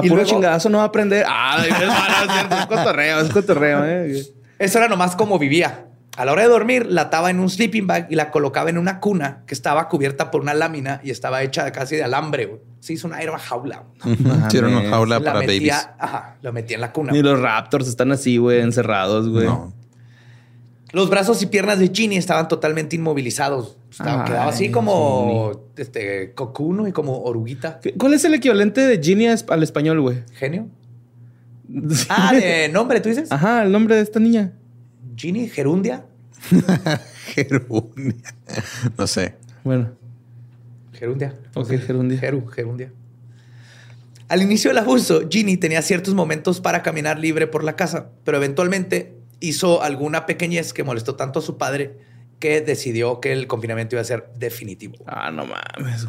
a puro chingadazo no va a aprender. Ah, es cotorreo, es cotorreo. Eh. Eso era nomás como vivía. A la hora de dormir, la ataba en un sleeping bag y la colocaba en una cuna que estaba cubierta por una lámina y estaba hecha casi de alambre. Se hizo una herba jaula. Sí, era una jaula para metía, babies. Ajá, lo metía en la cuna. Y los raptors están así, güey, encerrados, güey. Los brazos y piernas de Ginny estaban totalmente inmovilizados. quedaba así como este cocuno y como oruguita. ¿Cuál es el equivalente de Ginny al español, güey? Genio. ah, de nombre, tú dices. Ajá, el nombre de esta niña. Ginny Gerundia. gerundia. No sé. Bueno. Gerundia. Ok, gerundia. Geru, gerundia. Al inicio del abuso, Ginny tenía ciertos momentos para caminar libre por la casa, pero eventualmente hizo alguna pequeñez que molestó tanto a su padre que decidió que el confinamiento iba a ser definitivo. Ah, no mames.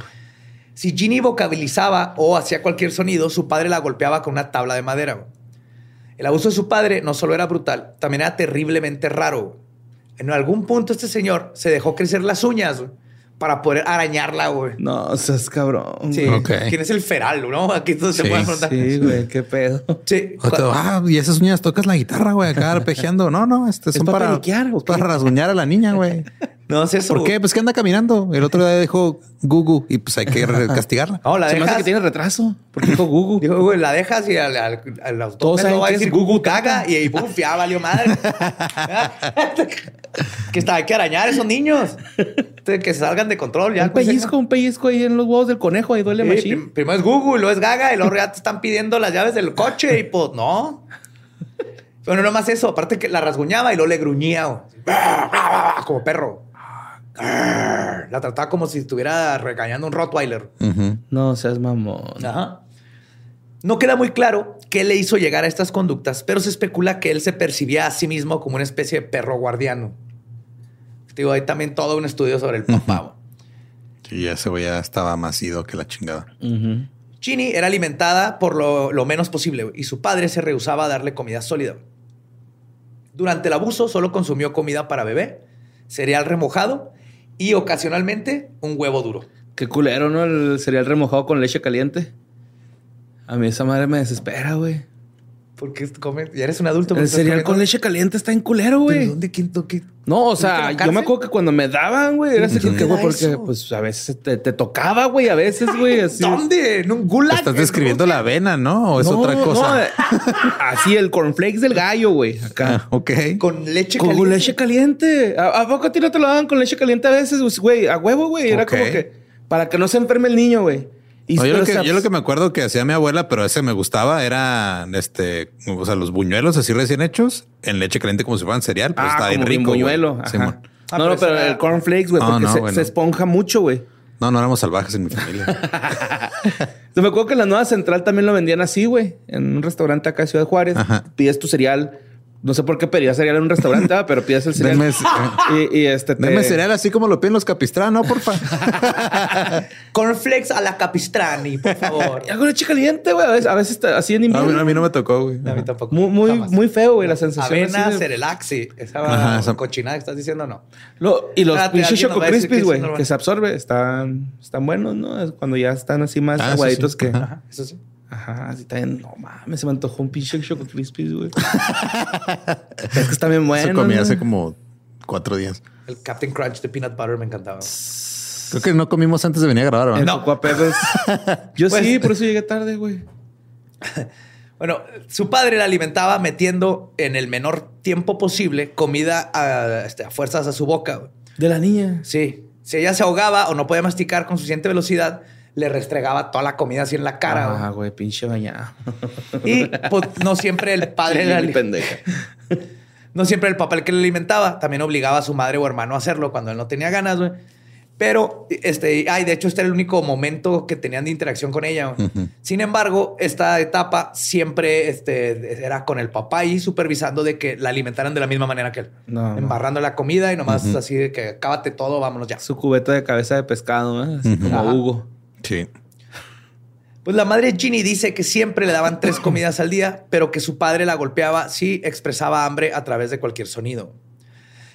Si Ginny vocabilizaba o hacía cualquier sonido, su padre la golpeaba con una tabla de madera. El abuso de su padre no solo era brutal, también era terriblemente raro. En algún punto este señor se dejó crecer las uñas para poder arañarla, güey. No, seas cabrón. Sí. ¿Quién es el feral, no? Aquí todo se puede preguntar. Sí, güey, qué pedo. Sí. ah, y esas uñas tocas la guitarra, güey, acá arpegiando. No, no, este son para, para rasguñar a la niña, güey. No es eso. ¿Por qué? Pues que anda caminando. El otro día dijo Gugu y pues hay que castigarla. No, la Se me hace dejas. que tiene retraso. Porque dijo Google. Digo, güey, la dejas y a, a- a los dos Todos meses saben va a decir Gugu Gugu caga y, y puf, ya valió madre. que está, hay que arañar a esos niños. Que se salgan de control. Ya, un pellizco, un pellizco ahí en los huevos del conejo. Ahí duele Sí, machín. prim- primero es Google y luego es Gaga y luego ya te están pidiendo las llaves del coche y pues no. Bueno, no más eso. Aparte que la rasguñaba y luego le gruñía como perro. La trataba como si estuviera regañando un Rottweiler. No seas mamón. Ajá. No queda muy claro qué le hizo llegar a estas conductas, pero se especula que él se percibía a sí mismo como una especie de perro guardiano. Digo, hay también todo un estudio sobre el papá. Sí, ese güey ya estaba más ido que la chingada. Ginny era alimentada por lo, lo menos posible y su padre se rehusaba a darle comida sólida. Durante el abuso solo consumió comida para bebé, cereal remojado y ocasionalmente un huevo duro. Qué culero, ¿no? El cereal remojado con leche caliente. A mí esa madre me desespera, güey. Porque comes, ya eres un adulto. ¿por qué El cereal con leche caliente está en culero, ¿De güey. dónde? ¿Quién, to- qué? No, o ¿Fuiste a sea, yo me acuerdo que cuando me daban, güey, era así ¿Quién que, güey, porque eso? pues a veces te, te tocaba, güey, a veces, güey, así. ¿Dónde? ¿En un gulag? Estás ¿En describiendo la avena, ¿no? ¿O es No, otra no, cosa? eh, así, el cornflakes del gallo, güey, acá. Ah, ok. Con leche Con caliente. leche caliente. ¿A, a poco a ti no te lo daban con leche caliente a veces, güey? A huevo, güey. Era como que para que no se enferme el niño, güey. Y No, yo, lo que, sea, yo lo que me acuerdo que hacía mi abuela, pero ese me gustaba, era este, o sea, los buñuelos así recién hechos en leche caliente como si fueran cereal, pero Ah, estaba bien como rico. buñuelo. ajá. Ah, no, pero no, pero era- el cornflakes, güey, porque no, se, bueno. se esponja mucho, güey. No, no éramos salvajes en mi familia. Yo me acuerdo que en la nueva central también lo vendían así, güey. En un restaurante acá en Ciudad Juárez. Ajá. Pides tu cereal. No sé por qué pedías cereal en un restaurante, ¿verdad? pero pides el cereal. Denme, y, y este te... denme cereal así como lo piden los capistrán, ¿no? Porfa. Cornflakes a la capistrani, por favor. Y Algo leche caliente, güey. A veces, a veces está así en No, a, mí, invierno. a mí no me tocó, güey. A mí tampoco. Muy, muy, muy feo, güey, la sensación. Avena, de- Cerelac, sí. Esa cochinada que estás diciendo, no. Lo- y los pinches Choco Crispies, güey, que se absorbe, están, están buenos, ¿no? Cuando ya están así más Ah, aguaditos sí. que. Ajá, eso sí. Ajá, así también. No mames, se me antojó un pinche Choco Crispies, güey. es que está bien bueno. Eso comí ¿no? hace como cuatro días. El Captain Crunch de Peanut Butter me encantaba. Creo que no comimos antes de venir a grabar, ¿verdad? No. Yo Pues- sí, por eso llegué tarde, güey. Bueno, su padre la alimentaba metiendo en el menor tiempo posible comida a, este, a fuerzas a su boca. güey. De la niña. Sí. Si ella se ahogaba o no podía masticar con suficiente velocidad, le restregaba toda la comida así en la cara. Ah, güey. güey, pinche bañado. Y pues, no siempre el padre Sí, mi ali- pendeja. No siempre el papá el que le alimentaba, también obligaba a su madre o hermano a hacerlo cuando él no tenía ganas, güey. Pero, este, ay, de hecho, este era el único momento que tenían de interacción con ella. Sin embargo, esta etapa siempre este, era con el papá y supervisando de que la alimentaran de la misma manera que él. No, no. Embarrando la comida y nomás así de que acábate todo, vámonos ya. Su cubeta de cabeza de pescado, ¿eh? Así como Ajá. Hugo. Sí. Pues la madre Ginny dice que siempre le daban tres comidas al día, pero que su padre la golpeaba si expresaba hambre a través de cualquier sonido.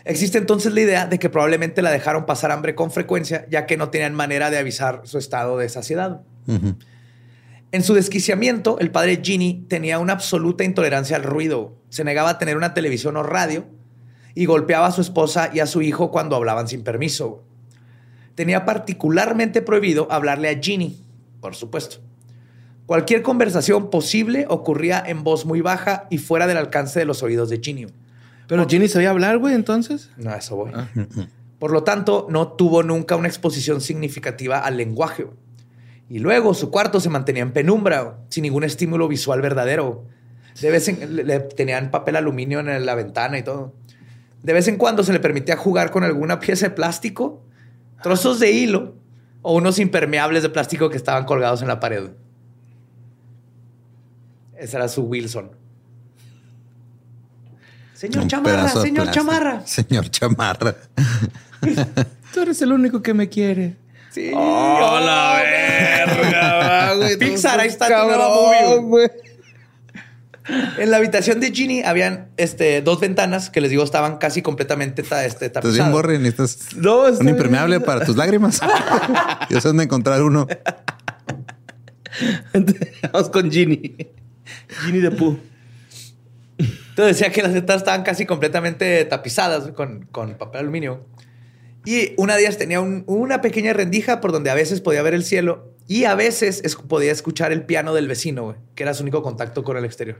Existe entonces la idea de que probablemente la dejaron pasar hambre con frecuencia, ya que no tenían manera de avisar su estado de saciedad. En su desquiciamiento, el padre Ginny tenía una absoluta intolerancia al ruido. Se negaba a tener una televisión o radio y golpeaba a su esposa y a su hijo cuando hablaban sin permiso. Tenía particularmente prohibido hablarle a Ginny, por supuesto. Cualquier conversación posible ocurría en voz muy baja y fuera del alcance de los oídos de Ginny. Pero Ginny sabía hablar, güey, entonces. No, a eso voy. Ah. Por lo tanto, no tuvo nunca una exposición significativa al lenguaje. Y luego su cuarto se mantenía en penumbra, sin ningún estímulo visual verdadero. De vez en le, le tenían papel aluminio en la ventana y todo. De vez en cuando se le permitía jugar con alguna pieza de plástico, trozos de hilo o unos impermeables de plástico que estaban colgados en la pared. Ese era su Wilson. Señor Un Chamarra, señor. Chamarra. Señor Chamarra. Tú eres el único que me quiere. Sí. ¡Oh, la verga, güey! Pixar, ahí está tu nueva movie, güey. En la habitación de Ginny habían este, dos ventanas que les digo estaban casi completamente ta- este, Estás bien tapizadas. borre, necesitas No, está un bien. impermeable para tus lágrimas. Yo sé dónde encontrar uno. Vamos con Ginny. Ginny de Pooh. Entonces decía que las ventanas estaban casi completamente tapizadas con, con papel aluminio. Y una de ellas tenía un- una pequeña rendija por donde a veces podía ver el cielo y a veces es- podía escuchar el piano del vecino, güey, que era su único contacto con el exterior.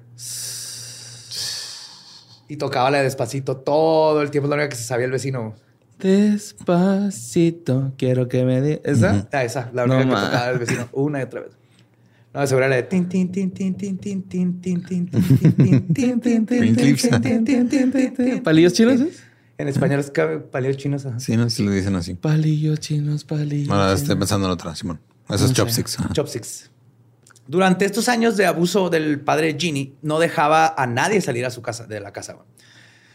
Y tocaba la de despacito todo el tiempo, la única que se sabía el vecino. güey. Despacito, quiero que me di. ¿Esa? Ah, esa, la No única que ma. tocaba el vecino una y otra vez. No, seguro era de tin tin tin tin tin tin tin tin tin tin tin tin tin tin tin Clips. tin tin tin tin tin tin. ¿Palillos chinos? En español es palillos chinos. ajá. Sí, no si lo dicen así. Palillos chinos, palillos. Ahora chinos. estoy pensando en otra, Simón. Eso es chopsticks. ajá. Chopsticks. Durante estos años de abuso del padre Ginny, no dejaba a nadie salir a su casa, de la casa.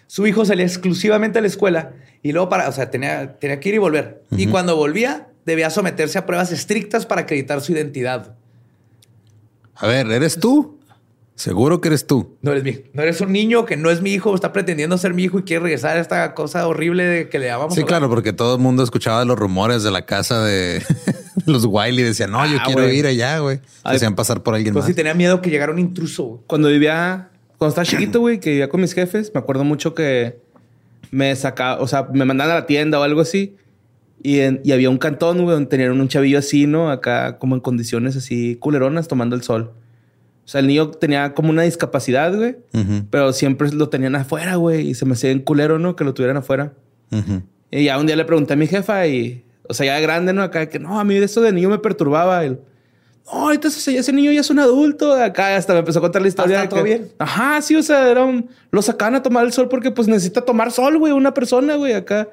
Su hijo salía exclusivamente a la escuela y luego para, o sea, tenía, tenía que ir y volver. Y cuando volvía, debía someterse a pruebas estrictas para acreditar su identidad. A ver, ¿eres tú? Seguro que eres tú. No eres mi, no eres un niño que no es mi hijo, está pretendiendo ser mi hijo y quiere regresar a esta cosa horrible de que le llamamos. Sí, claro, porque todo el mundo escuchaba los rumores de la casa de los Wiley y decía, no, yo Ah, quiero ir allá, güey. Hacían pasar por alguien Pues más. sí, tenía miedo que llegara un intruso. güey. Cuando vivía, cuando estaba chiquito, güey, que vivía con mis jefes, me acuerdo mucho que me sacaba, o sea, me mandaban a la tienda o algo así. Y, en- y había un cantón, güey, donde tenían un chavillo así, ¿no? Acá como en condiciones así culeronas tomando el sol. O sea, el niño tenía como una discapacidad, güey. Pero siempre lo tenían afuera, güey. Y se me hacía en culero, ¿no? Que lo tuvieran afuera. Y ya un día le pregunté a mi jefa y... O sea, ya de grande, ¿no? Acá que no, a mí eso de niño me perturbaba. Y, no, ahorita ese, ese niño ya es un adulto. Acá hasta me empezó a contar la historia. ¿está de todo que- bien? Ajá, sí, o sea, era un... Lo sacaban a tomar el sol porque pues necesita tomar sol, güey. Una persona, güey, acá.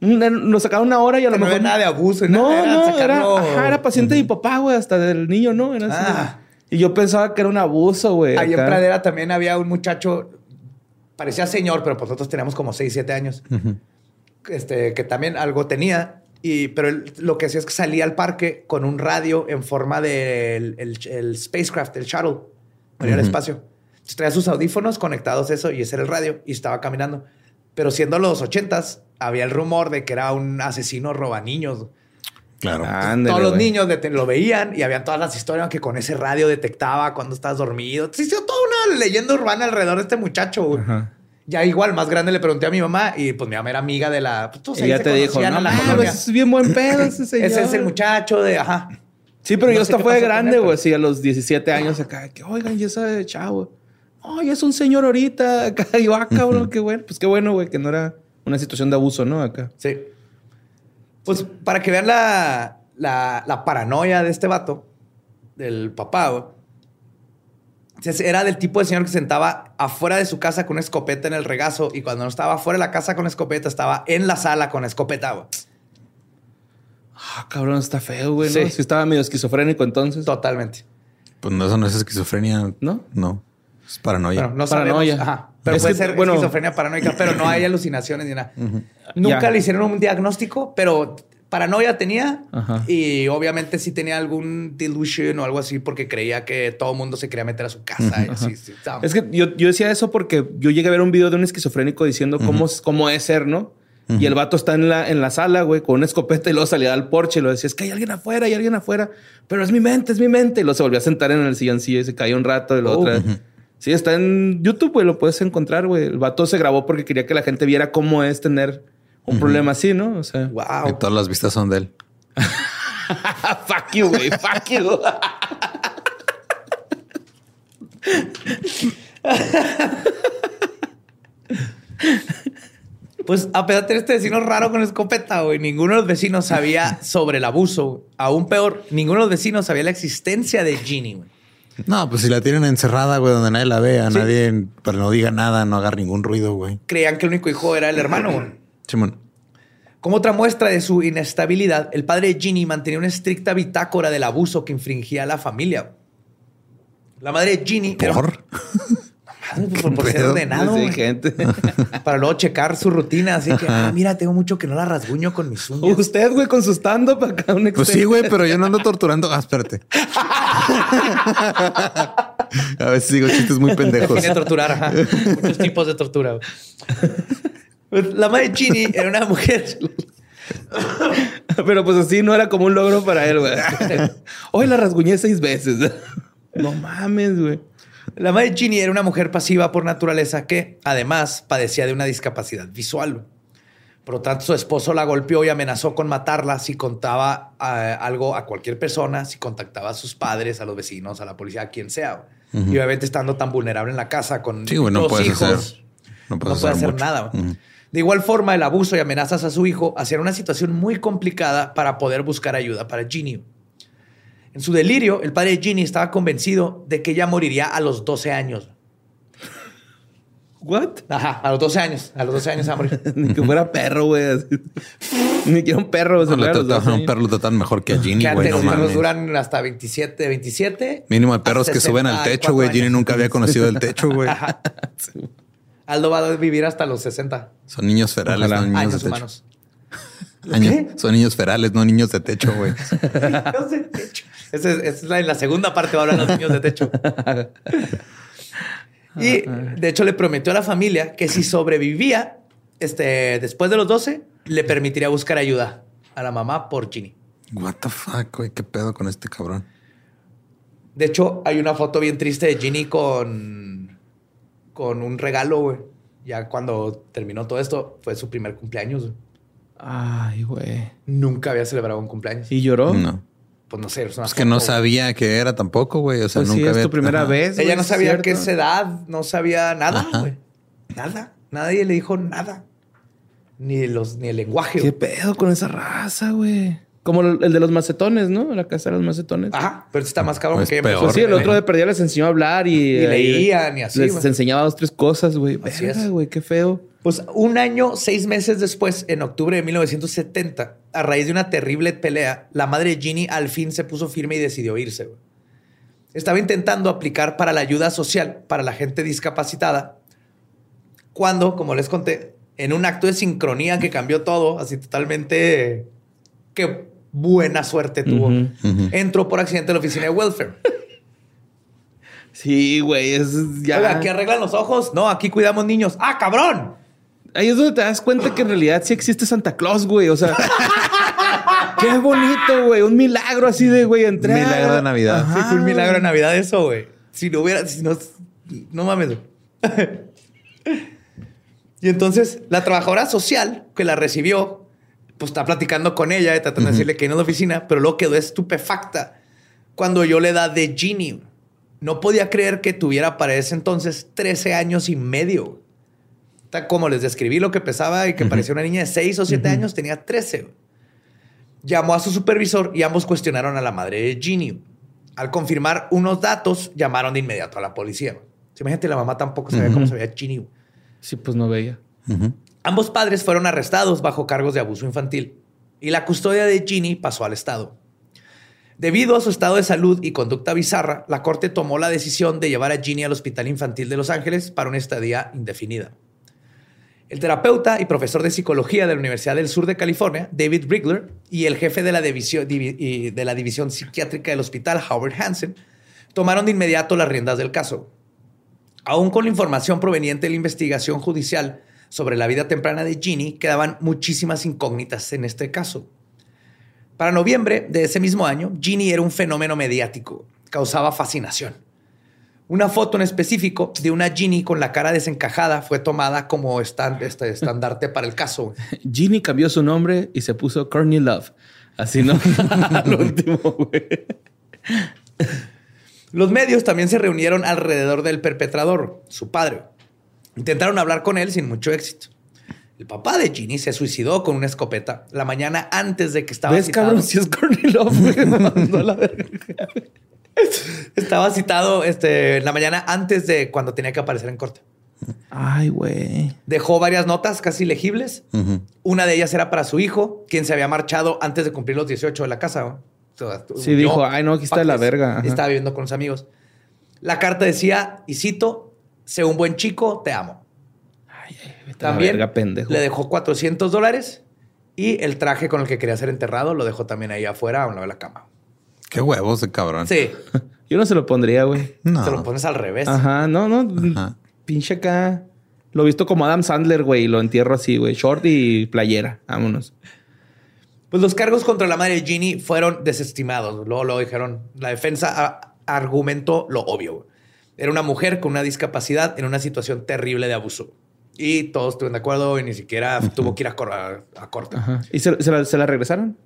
Lo sacaban una hora y a lo no mejor... había nada de abuso. No, era no, era, sacarlo- ajá, era paciente de mi papá, güey, hasta del niño, ¿no? Era Ah. Y yo pensaba que era un abuso, güey. Ahí en acá. Pradera también había un muchacho, parecía señor, pero pues nosotros teníamos como 6, 7 años, este, que también algo tenía. Y, pero él lo que hacía es que salía al parque con un radio en forma del el, el spacecraft, el shuttle, para ir al espacio. Entonces traía sus audífonos conectados eso y ese era el radio y estaba caminando. Pero siendo los ochentas, había el rumor de que era un asesino roba niños. Claro. Ándale, Todos los niños lo veían y habían todas las historias que con ese radio detectaba cuando estabas dormido. Se hizo toda una leyenda urbana alrededor de este muchacho. güey. Ajá. Ya igual, más grande le pregunté a mi mamá y pues mi mamá era amiga de la... Pues, todos Ella te dijo, no, la colonia. es bien buen pedo ese señor. Ese es el muchacho de... Ajá. Sí, pero No yo hasta fue de grande, güey, pero- así a los 17 años acá, que oigan, ya sabe, chavo. Ay, es un señor ahorita. Acá, y yo, ah, cabrón, qué bueno. Pues qué bueno, güey, que no era una situación de abuso, ¿no? Acá. Sí. Pues para que vean la, la, la paranoia de este vato, del papá, güey. Era del tipo de señor que se sentaba afuera de su casa con una escopeta en el regazo y cuando no estaba afuera de la casa con la escopeta, estaba en la sala con la escopeta. güey. Ah, cabrón, está feo, güey. ¿no? Sí. Sí. estaba medio esquizofrénico entonces. Totalmente. Pues no, eso no es esquizofrenia. ¿No? No. Es paranoia. Bueno, no Paranoia. sabemos. Ajá. Pero Es puede que, ser bueno- esquizofrenia paranoica, pero no hay alucinaciones ni nada. Nunca Ya. le hicieron un diagnóstico, pero paranoia tenía Ajá. y obviamente sí tenía algún delusion o algo así porque creía que todo el mundo se quería meter a su casa. y así, sí, Es que yo, yo decía eso porque yo llegué a ver un video de un esquizofrénico diciendo cómo, es- cómo es ser, ¿no? Y el vato está en la, en la sala, güey, con una escopeta y luego salía al porche y lo decía, es que hay alguien afuera, hay alguien afuera, pero es mi mente, es mi mente. Y luego se volvió a sentar en el silloncillo y se cayó un rato y lo Oh. otra vez. Sí, está en YouTube, güey, lo puedes encontrar, güey. El vato se grabó porque quería que la gente viera cómo es tener un problema así, ¿no? O sea, Y wow. todas las vistas son de él. fuck you, güey, fuck you. Pues a pesar de tener este vecino raro con escopeta, güey, ninguno de los vecinos sabía sobre el abuso. Aún peor, ninguno de los vecinos sabía la existencia de Ginny. güey. No, pues si la tienen encerrada, güey, donde nadie la vea, nadie, pero no diga nada, no haga ningún ruido, güey. Creían que el único hijo era el hermano. güey. Simón. Como otra muestra de su inestabilidad, el padre de Ginny mantenía una estricta bitácora del abuso que infringía a la familia. La madre de Ginny era- ¿Por? Madre, pues, por, por ser ordenado. Sí, gente. Para luego checar su rutina. Así que, ah, mira, tengo mucho que no la rasguño con mis uñas. Usted, güey, con su stand-up acá, un Pues sí, güey, pero yo no ando torturando. Ah, espérate. A veces digo chistes muy pendejos. Define torturar, ajá. Muchos tipos de tortura. güey. Pues, La madre Ginny era una mujer. Pero pues así no era como un logro para él, güey. Hoy la rasguñé seis veces. No mames, güey. La madre de Ginny era una mujer pasiva por naturaleza que, además, padecía de una discapacidad visual. Por lo tanto, su esposo la golpeó y amenazó con matarla si contaba eh, algo a cualquier persona, si contactaba a sus padres, a los vecinos, a la policía, a quien sea. Y obviamente estando tan vulnerable en la casa con Sí, no hijos, hacer- no puede hacer mucho. nada. De igual forma, el abuso y amenazas a su hijo hacían una situación muy complicada para poder buscar ayuda para Ginny. En su delirio, el padre de Ginny estaba convencido de que ella moriría a los 12 años. ¿What? Ajá, a los 12 años. A los 12 años se va a morir. Ni que fuera perro, güey. Ni que era un perro. No, lo muere a los trataban- 12 un perro lo tratan mejor que a Ginny, que güey. antes No mames. duran hasta 27, 27. Mínimo de perros que suben al techo, 64 güey. Ginny nunca había conocido el techo, güey. Aldo va a vivir hasta los 60 Son niños ferales, Ojalá. no niños años de techo. humanos. Años- Son niños ferales, no niños de techo, güey. Niños de techo. Esa es, esa es la, en la segunda parte va a hablar los niños de techo. Y de hecho le prometió a la familia que si sobrevivía este, después de los 12, le permitiría buscar ayuda a la mamá por Ginny. What the fuck, güey. ¿Qué pedo con este cabrón? De hecho, hay una foto bien triste de Ginny con, con un regalo, güey. Ya cuando terminó todo esto, fue su primer cumpleaños. güey. Ay, güey. Nunca había celebrado un cumpleaños. ¿Y lloró? No. Pues no sé, es una Es que no sabía que era tampoco, güey. O sea, Pues sí, nunca es había... tu primera Ajá. vez. Ella güey, no es sabía cierto. qué es edad, no sabía nada, Ajá. güey. Nada. Nadie le dijo nada. Ni, los, ni el lenguaje. ¿Qué güey. pedo con esa raza, güey? Como el de los macetones, ¿no? La casa de los macetones. Ajá, pero está más cabrón Pues que peor. Pues sí, el otro de perdida les enseñó a hablar y... Y ahí leían y así, Les enseñaba dos, tres cosas, güey. Así Verga, es. güey, qué feo. Pues un año, seis meses después, en octubre de 1970, a raíz de una terrible pelea, la madre de Ginny al fin se puso firme y decidió irse. güey. Estaba intentando aplicar para la ayuda social para la gente discapacitada, cuando, como les conté, en un acto de sincronía que cambió todo, así totalmente... Qué buena suerte tuvo. Entró por accidente a la oficina de welfare. Sí, güey, es ya... Oiga, ¿aquí arreglan los ojos? No, aquí cuidamos niños. ¡Ah, cabrón! Ahí es donde te das cuenta que en realidad sí existe Santa Claus, güey. O sea, qué bonito, güey. Un milagro así de, güey, entrar. Milagro de Navidad. Sí, fue un milagro de Navidad eso, güey. Si no hubiera, si no, no mames. y entonces la trabajadora social que la recibió, pues está platicando con ella y tratando de decirle que no es la oficina, pero luego quedó estupefacta cuando yo le da de Ginny. No podía creer que tuviera para ese entonces 13 años y medio. Como les describí lo que pesaba y que parecía una niña de 6 o 7 años, tenía 13. güey. Llamó a su supervisor y ambos cuestionaron a la madre de Ginny. Al confirmar unos datos, llamaron de inmediato a la policía. Sí, Imagínate, la mamá tampoco sabía cómo se veía Ginny. Sí, pues no veía. Ambos padres fueron arrestados bajo cargos de abuso infantil y la custodia de Ginny pasó al Estado. Debido a su estado de salud y conducta bizarra, la corte tomó la decisión de llevar a Ginny al Hospital Infantil de Los Ángeles para una estadía indefinida. El terapeuta y profesor de psicología de la Universidad del Sur de California, David Rigler, y el jefe de la división, de la división psiquiátrica del hospital, Howard Hansen, tomaron de inmediato las riendas del caso. Aún con la información proveniente de la investigación judicial sobre la vida temprana de Ginny, quedaban muchísimas incógnitas en este caso. Para noviembre de ese mismo año, Ginny era un fenómeno mediático, causaba fascinación. Una foto en específico de una Ginny con la cara desencajada fue tomada como este, estandarte para el caso. Ginny cambió su nombre y se puso Courtney Love. Así, ¿no? Al último, güey. Los medios también se reunieron alrededor del perpetrador, su padre. Intentaron hablar con él sin mucho éxito. El papá de Ginny se suicidó con una escopeta la mañana antes de que estaba ¿Ves, citado. cabrón? Si es Courtney Love, güey. Me mandó a la verga. Estaba citado este, la mañana antes de cuando tenía que aparecer en corte. Ay, güey. Dejó varias notas casi legibles. Una de ellas era para su hijo, quien se había marchado antes de cumplir los 18 de la casa. ¿no? O sea, Sí, dijo, "Ay, no, aquí está de la verga". Ajá. Estaba viviendo con sus amigos. La carta decía, y cito, sé un buen chico, te amo. Ay, ay, vete a la También verga, pendejo. le dejó 400 dólares y el traje con el que quería ser enterrado lo dejó también ahí afuera a un lado de la cama. Qué huevos de cabrón. Sí, Yo no se lo pondría, güey. No. te lo pones al revés. Ajá, no, no. Ajá. Pinche acá. Lo he visto como Adam Sandler, güey, y lo entierro así, güey. Short y playera. Vámonos. Pues los cargos contra la madre de Ginny fueron desestimados. Luego lo dijeron. La defensa argumentó lo obvio. Era una mujer con una discapacidad en una situación terrible de abuso. Y todos estuvieron de acuerdo y ni siquiera tuvo que ir a, cor- a, a corte. Ajá. ¿Y se, se la, se la regresaron?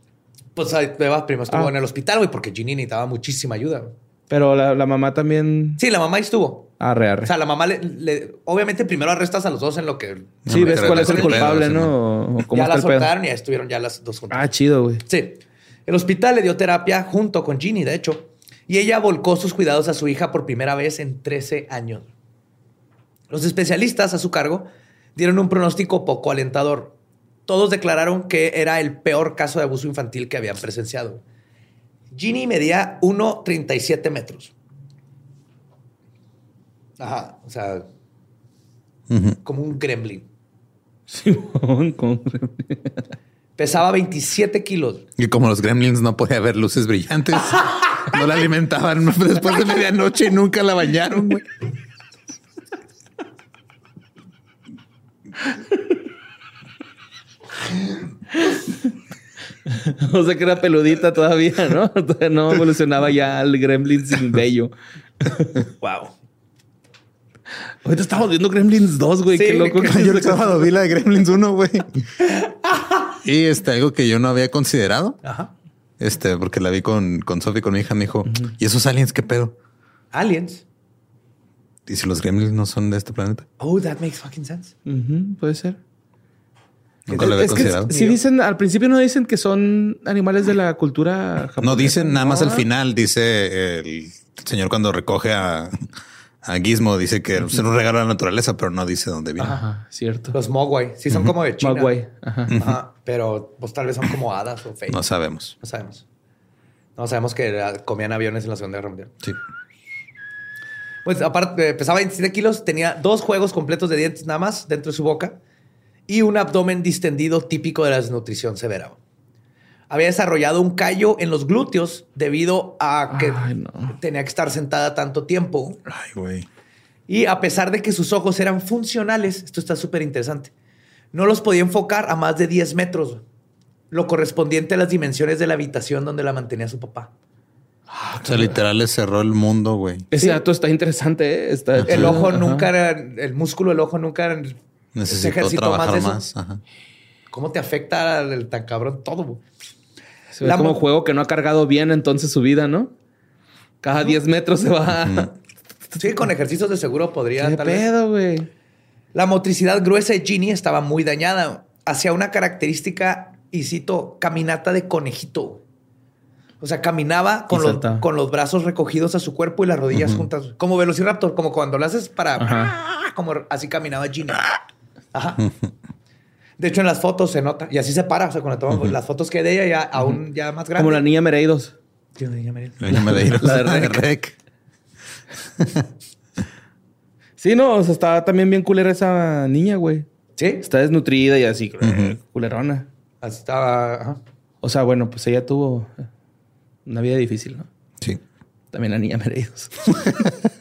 Pues ahí te vas, primero estuvo Ah. en el hospital, güey, porque Ginny necesitaba muchísima ayuda. güey. Pero la, la mamá también. Sí, la mamá ahí estuvo. Arre, arre. O sea, la mamá le, le- obviamente primero arrestas a los dos en lo que sí, No, ves cuál es el culpable, pedo, ¿no? O- o ¿Cómo ya está la el pedo? soltaron y ya estuvieron ya las dos juntas. Ah, chido, güey. Sí. El hospital le dio terapia junto con Ginny, de hecho, y ella volcó sus cuidados a su hija por primera vez en 13 años. Los especialistas a su cargo dieron un pronóstico poco alentador. Todos declararon que era el peor caso de abuso infantil que habían presenciado. Ginny medía 1,37 metros. Ajá, o sea, como un gremlin. Simón, con- Pesaba 27 kilos. Y como los gremlins no podía haber luces brillantes, no la alimentaban después de medianoche y nunca la bañaron, güey. o sea que era peludita todavía, ¿no? No evolucionaba ya al gremlin sin bello. Wow. Ahorita estamos viendo Gremlins 2, güey. Sí, Qué loco. que- Yo el sábado vi la de Gremlins 1, güey. Y este, algo que yo no había considerado, Ajá. este, porque la vi con, con Sophie, con mi hija, me dijo, ¿y esos aliens qué pedo? Aliens. ¿Y si los gremlins no son de este planeta? Oh, that makes fucking sense. Puede ser. Nunca lo había Es que considerado. si dicen, al principio no dicen que son animales de la cultura japonesa. No dicen nada más al ¿no? final, dice el señor cuando recoge a, a Gizmo, dice que es un regalo a la naturaleza, pero no dice dónde viene. Ajá, cierto. Los Mogwai. Sí, son como de China. Mogwai. Ajá. Ajá. Pero pues tal vez son como hadas o fake. No No, sabemos. sabemos. No sabemos que ah, comían aviones en la Segunda Guerra Mundial. Sí. Pues aparte, pesaba 27 kilos, tenía dos juegos completos de dientes nada más dentro de su boca y un abdomen distendido típico de la desnutrición severa. Había desarrollado un callo en los glúteos debido a que Ay, no. tenía que estar sentada tanto tiempo. Ay, güey. Y a pesar de que sus ojos eran funcionales, esto está súper interesante, no los podía enfocar a más de 10 metros, lo correspondiente a las dimensiones de la habitación donde la mantenía su papá. O sea, literal le cerró el mundo, güey. Ese Sí. dato está interesante, ¿eh? Está El ojo Ajá. nunca era, el músculo del ojo nunca era, se Necesitó ejercitó trabajar de eso. más. Ajá. ¿Cómo te afecta el tan cabrón todo? güey? Se ve La como mo- juego que no ha cargado bien entonces su vida, ¿no? Cada 10 metros se va. Sí, con ejercicios de seguro podría ¿Qué tal vez. pedo, güey? La motricidad gruesa de Ginny estaba muy dañada. Hacía una característica, y cito, caminata de conejito. O sea, caminaba con, los, con los brazos recogidos a su cuerpo y las rodillas juntas. Como Velociraptor, como cuando lo haces para... Ajá. Como así caminaba Ginny. Ajá. De hecho, en las fotos se nota. Y así se para. O sea, cuando tomamos las fotos que hay de ella ya aún ya más grande. Como la niña Mereidos. Sí, la niña Meryl. La niña Medeiros. La de Rec. Sí, no, o sea, está también bien culera esa niña, güey. Sí, Está desnutrida y así, culerona. así estaba. ajá. O sea, bueno, pues ella tuvo una vida difícil, ¿no? Sí. También la niña Mereidos.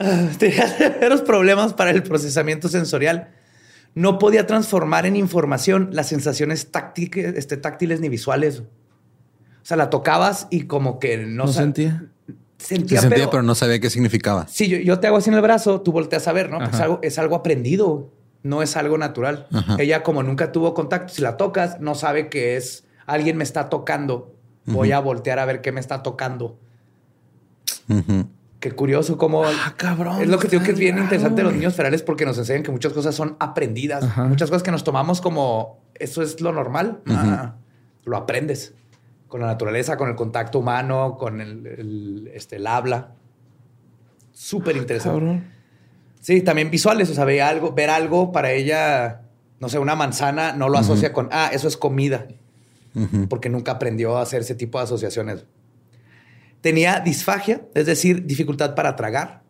Tenía severos problemas para el procesamiento sensorial. No podía transformar en información las sensaciones tácticas, este, táctiles ni visuales. O sea, la tocabas y como que no, No sa- sentía. Se Sentía, sentía, pero, pero no sabía qué significaba. Si yo, yo te hago así en el brazo, tú volteas a ver, ¿no? Pues algo, es algo aprendido, no es algo natural. Ajá. Ella, como nunca tuvo contacto, si la tocas, no sabe que es alguien me está tocando. Voy a voltear a ver qué me está tocando. Ujú. Qué curioso cómo... Ah, cabrón. Es lo que digo que es bien interesante de los niños ferales porque nos enseñan que muchas cosas son aprendidas. Ajá. Muchas cosas que nos tomamos como eso es lo normal. Ah, lo aprendes con la naturaleza, con el contacto humano, con el, el, este, el habla. Súper interesante. Cabrón. Sí, también visuales. O sea, ve algo, ver algo para ella, no sé, una manzana no lo asocia con, ah, eso es comida porque nunca aprendió a hacer ese tipo de asociaciones. Tenía disfagia, es decir, dificultad para tragar,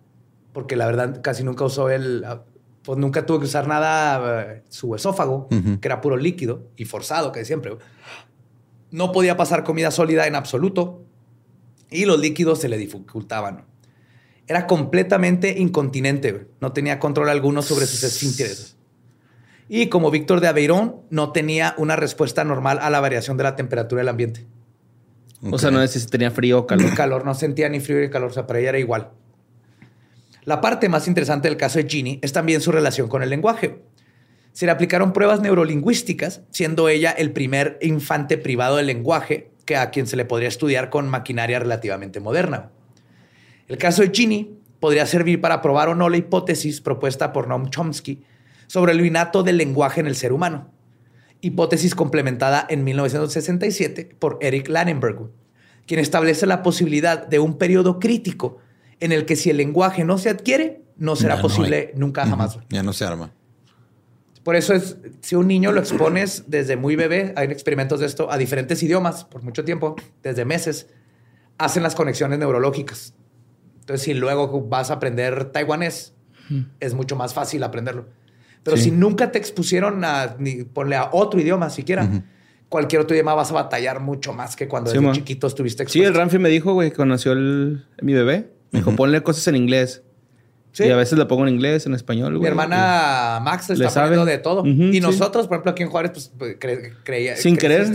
porque la verdad casi nunca usó el, pues nunca tuvo que usar nada eh, su esófago, que era puro líquido y forzado, que siempre. No podía pasar comida sólida en absoluto y los líquidos se le dificultaban. Era completamente incontinente, no tenía control alguno sobre sus esfínteres. Y como Víctor de Aveirón, no tenía una respuesta normal a la variación de la temperatura del ambiente. O sea, no sé si tenía frío o calor. El calor no sentía ni frío ni calor, o sea, para ella era igual. La parte más interesante del caso de Ginny es también su relación con el lenguaje. Se le aplicaron pruebas neurolingüísticas, siendo ella el primer infante privado del lenguaje que a quien se le podría estudiar con maquinaria relativamente moderna. El caso de Ginny podría servir para probar o no la hipótesis propuesta por Noam Chomsky sobre el innato del lenguaje en el ser humano, hipótesis complementada en 1967 por Eric Lannenberg, quien establece la posibilidad de un periodo crítico en el que si el lenguaje no se adquiere, no será posible nunca jamás. Ya no se arma. Por eso es, si un niño lo expones desde muy bebé, hay experimentos de esto, a diferentes idiomas por mucho tiempo, desde meses, hacen las conexiones neurológicas. Entonces, si luego vas a aprender taiwanés, es mucho más fácil aprenderlo. Pero si nunca te expusieron a ni ponle a otro idioma siquiera, cualquier otro idioma vas a batallar mucho más que cuando desde chiquito estuviste expuesto. Sí, el Ramfi me dijo, güey, conoció el, mi bebé. Me dijo, ponle cosas en inglés. Y a veces le pongo en inglés, en español. Mi hermana Max le está poniendo de todo. y nosotros, por ejemplo, aquí en Juárez, pues, pues creía. Sin querer.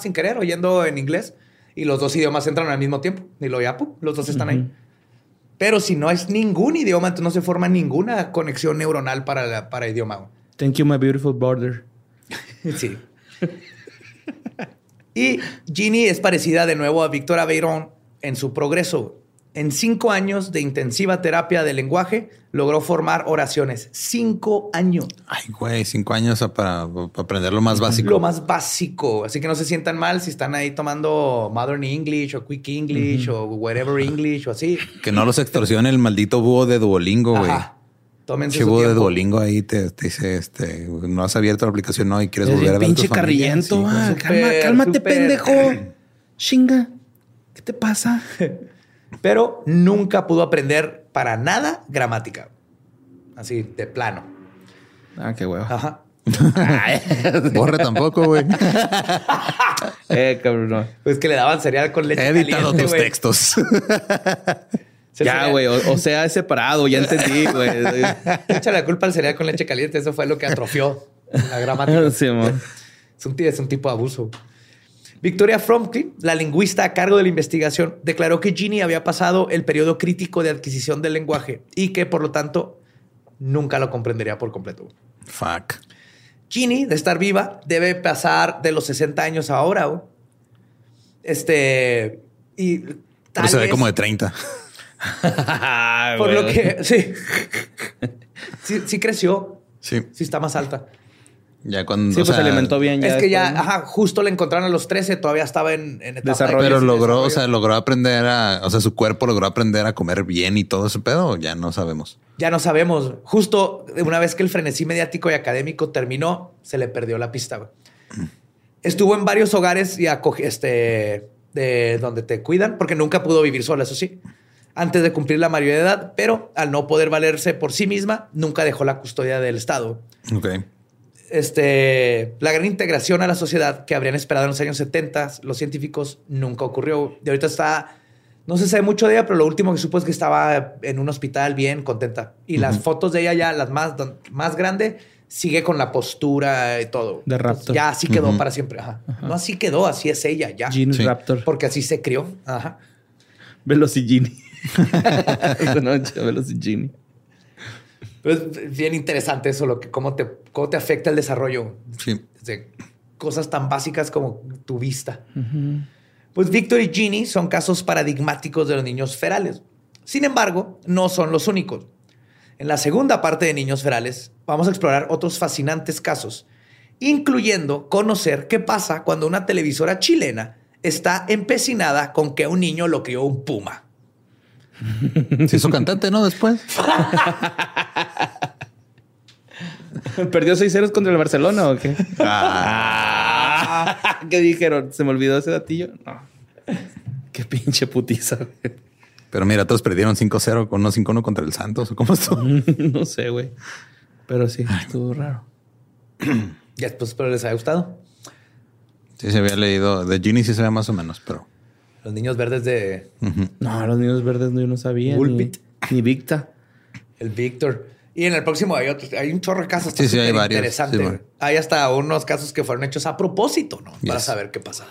sin querer, oyendo en inglés. Y los dos idiomas entran al mismo tiempo. Y lo ya, los dos están ahí. Pero si no es ningún idioma, entonces no se forma ninguna conexión neuronal para, para idioma. Thank you, my beautiful border. sí. y Ginny es parecida de nuevo a Victoria Beirón en su progreso. En cinco años de intensiva terapia de lenguaje, logró formar oraciones. Cinco años. Ay, güey, cinco años para, aprender lo más básico. Lo más básico. Así que no se sientan mal si están ahí tomando Modern English o Quick English o whatever English o así. Que no los extorsione el maldito búho de Duolingo, güey. Tómense búho de Duolingo ahí te, dice, este, no has abierto la aplicación, no, y quieres volver a ver pinche carrillento. Ah, cálmate, pendejo. Chinga. ¿Qué te pasa? pero nunca pudo aprender para nada gramática. Así, de plano. Ah, qué huevo. Ajá. Borre tampoco, güey. eh, cabrón. Pues que le daban cereal con leche. He editado tus textos. ya, güey. O, sea, es separado. Ya entendí, güey. Echa la culpa al cereal con leche caliente. Eso fue lo que atrofió la gramática. Sí. Es un, es un tipo de abuso. Victoria Fromkin, la lingüista a cargo de la investigación, declaró que Ginny había pasado el periodo crítico de adquisición del lenguaje y que, por lo tanto, nunca lo comprendería por completo. Fuck. Ginny, de estar viva, debe pasar de los 60 años ahora. Este. Y. Tal se ve como de 30. por lo que. Sí. sí. Sí creció. Sí. Sí está más alta. Ya cuando. Sí, pues se alimentó bien. Ya es que ya, ajá, justo le encontraron a los 13, todavía estaba en, en etapa desarrollo. pero logró, o sea, logró aprender a. O sea, su cuerpo logró aprender a comer bien y todo ese pedo, ya no sabemos. Ya no sabemos. Justo una vez que el frenesí mediático y académico terminó, se le perdió la pista. Estuvo en varios hogares y este, de donde te cuidan, porque nunca pudo vivir sola, eso sí, antes de cumplir la mayoría de edad, pero al no poder valerse por sí misma, nunca dejó la custodia del Estado. Ok este, la gran integración a la sociedad que habrían esperado en los años 70, los científicos, nunca ocurrió. Y ahorita está, no se sabe mucho de ella, pero lo último que supo es que estaba en un hospital bien contenta. Y las fotos de ella ya, las más, más grande, sigue con la postura y todo. De Raptor. Ya así quedó para siempre. No así quedó, así es ella ya. Gene Raptor. Porque así se crió. Ajá. Velocigini. Esta noche, Velocigini. Es bien interesante eso, lo que, cómo, te, cómo te afecta el desarrollo. Sí. De cosas tan básicas como tu vista. Pues Victor y Ginny son casos paradigmáticos de los niños ferales. Sin embargo, no son los únicos. En la segunda parte de Niños Ferales vamos a explorar otros fascinantes casos, incluyendo conocer qué pasa cuando una televisora chilena está empecinada con que un niño lo crió un puma. Se hizo cantante, ¿no? Después. ¿Perdió 6 ceros contra el Barcelona o qué? Ah. ¿Qué dijeron? ¿Se me olvidó ese datillo? No. Qué pinche putiza. Pero mira, todos perdieron 5-0 con 5-1 contra el Santos. ¿Cómo estuvo? no sé, güey. Pero sí, estuvo raro. ya, pues, pero les ha gustado. Sí, se había leído. De Ginny sí se ve más o menos, pero. Los niños verdes de. No, los niños verdes no, yo no sabía. Ni, ni Victa. El Víctor. Y en el próximo hay otros, hay un chorro de casos. Sí, sí, hay varios. Interesante. hay hasta unos casos que fueron hechos a propósito, ¿no? Para saber qué pasa.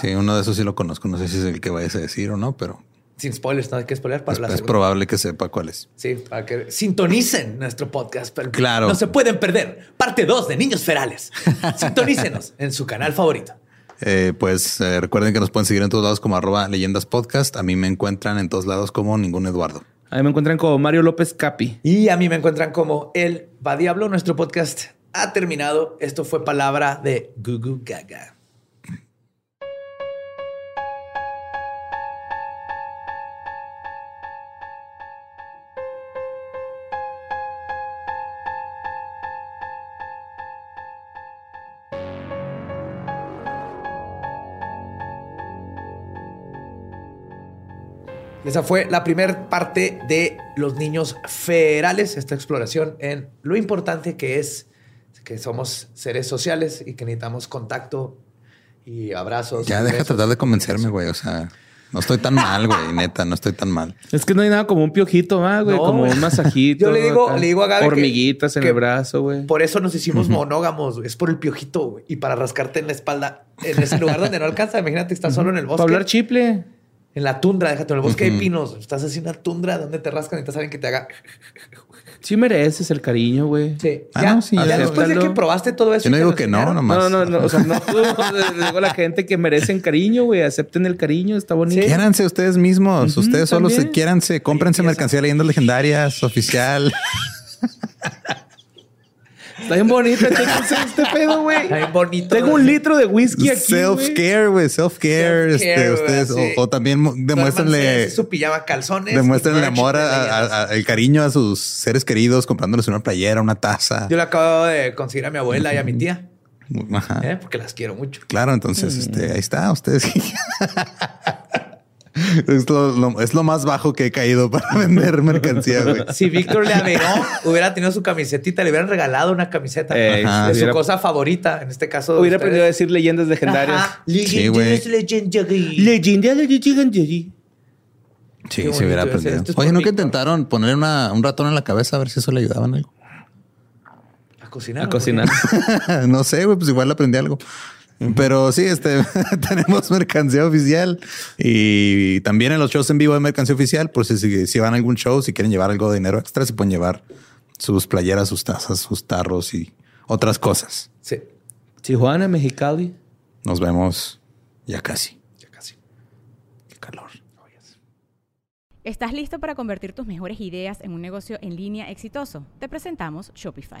Sí, uno de esos sí lo conozco. No sé si es el que vayas a decir o no, pero. Sin spoilers, no hay que spoiler para Es, la es segunda. probable que sepa cuál es. Sí, para que sintonicen nuestro podcast. pero Claro. No se pueden perder. Parte 2 de Niños Ferales. Sintonícenos en su canal favorito. Eh, pues eh, recuerden que nos pueden seguir en todos lados como arroba leyendas podcast. A mí me encuentran en todos lados como ningún Eduardo. Ahí me encuentran como Mario López Capi. Y a mí me encuentran como El Va Diablo. Nuestro podcast ha terminado. Esto fue palabra de Gugu Gaga. Esa fue la primera parte de los niños ferales, esta exploración en lo importante que es que somos seres sociales y que necesitamos contacto y abrazos. Ya y deja tratar de convencerme, güey. O sea, no estoy tan mal, güey. Neta, no estoy tan mal. Es que no hay nada como un piojito, ¿va, güey? No, como un masajito. Yo le digo- acá. le digo a Gaby que- Hormiguitas en que el brazo, güey. Por eso nos hicimos monógamos, güey. es por el piojito güey. y para rascarte en la espalda en ese lugar donde no alcanza. Imagínate, estás solo en el bosque. Para hablar chiple. En la tundra, déjate, en el bosque de Ujú. pinos. Estás así en una tundra donde te rascan y te saben que te haga. Sí mereces el cariño, güey. Sí. Ah, ya, no, sí, ya ya. después de que probaste todo eso. Yo no digo que no, nomás. No, no, no. O sea, no tú. Digo a la gente que merecen cariño, güey. Acepten el cariño. Está bonito. Sí. Quiéranse ustedes mismos. Ustedes solo se quiéranse. Cómprense mercancía de leyendas legendarias, oficial. Está bien bonito. Este pedo, güey. Está bien bonito. Tengo un litro de whisky aquí. Self-care, güey. Self-care. Este, ustedes, sí. o, o también demuéstrenle, Su pijama calzones. demuéstrenle amor, a- leyendas. a- a- el cariño a sus seres queridos, comprándoles una playera, una taza. Yo le acabo de conseguir a mi abuela y a mi tía, Ajá. ¿eh? porque las quiero mucho. Claro, entonces Mm. este, ahí está, ustedes. es, lo, lo- es lo más bajo que he caído para vender mercancía, güey. Si Víctor Leaverón hubiera tenido su camisetita, le hubieran regalado una camiseta Ajá. de su hubiera- cosa favorita. En este caso, Hubiera aprendido a decir leyendas legendarias. Ajá. Sí, güey. Legendary. Legendarias legendary. Sí, Qué se hubiera aprendido. Es Oye, ¿nunca Víctor. intentaron poner una- un ratón en la cabeza a ver si eso le ayudaba en algo? A cocinar. A cocinar. no sé, güey, pues igual aprendí algo. Pero sí, este tenemos mercancía oficial y también en los shows en vivo hay mercancía oficial. Por si, si, si van a algún show, si quieren llevar algo de dinero extra, se pueden llevar sus playeras, sus tazas, sus tarros y otras cosas. Sí, Tijuana, Mexicali. Nos vemos ya casi. ya casi. Qué calor. ¿Estás listo para convertir tus mejores ideas en un negocio en línea exitoso? Te presentamos Shopify.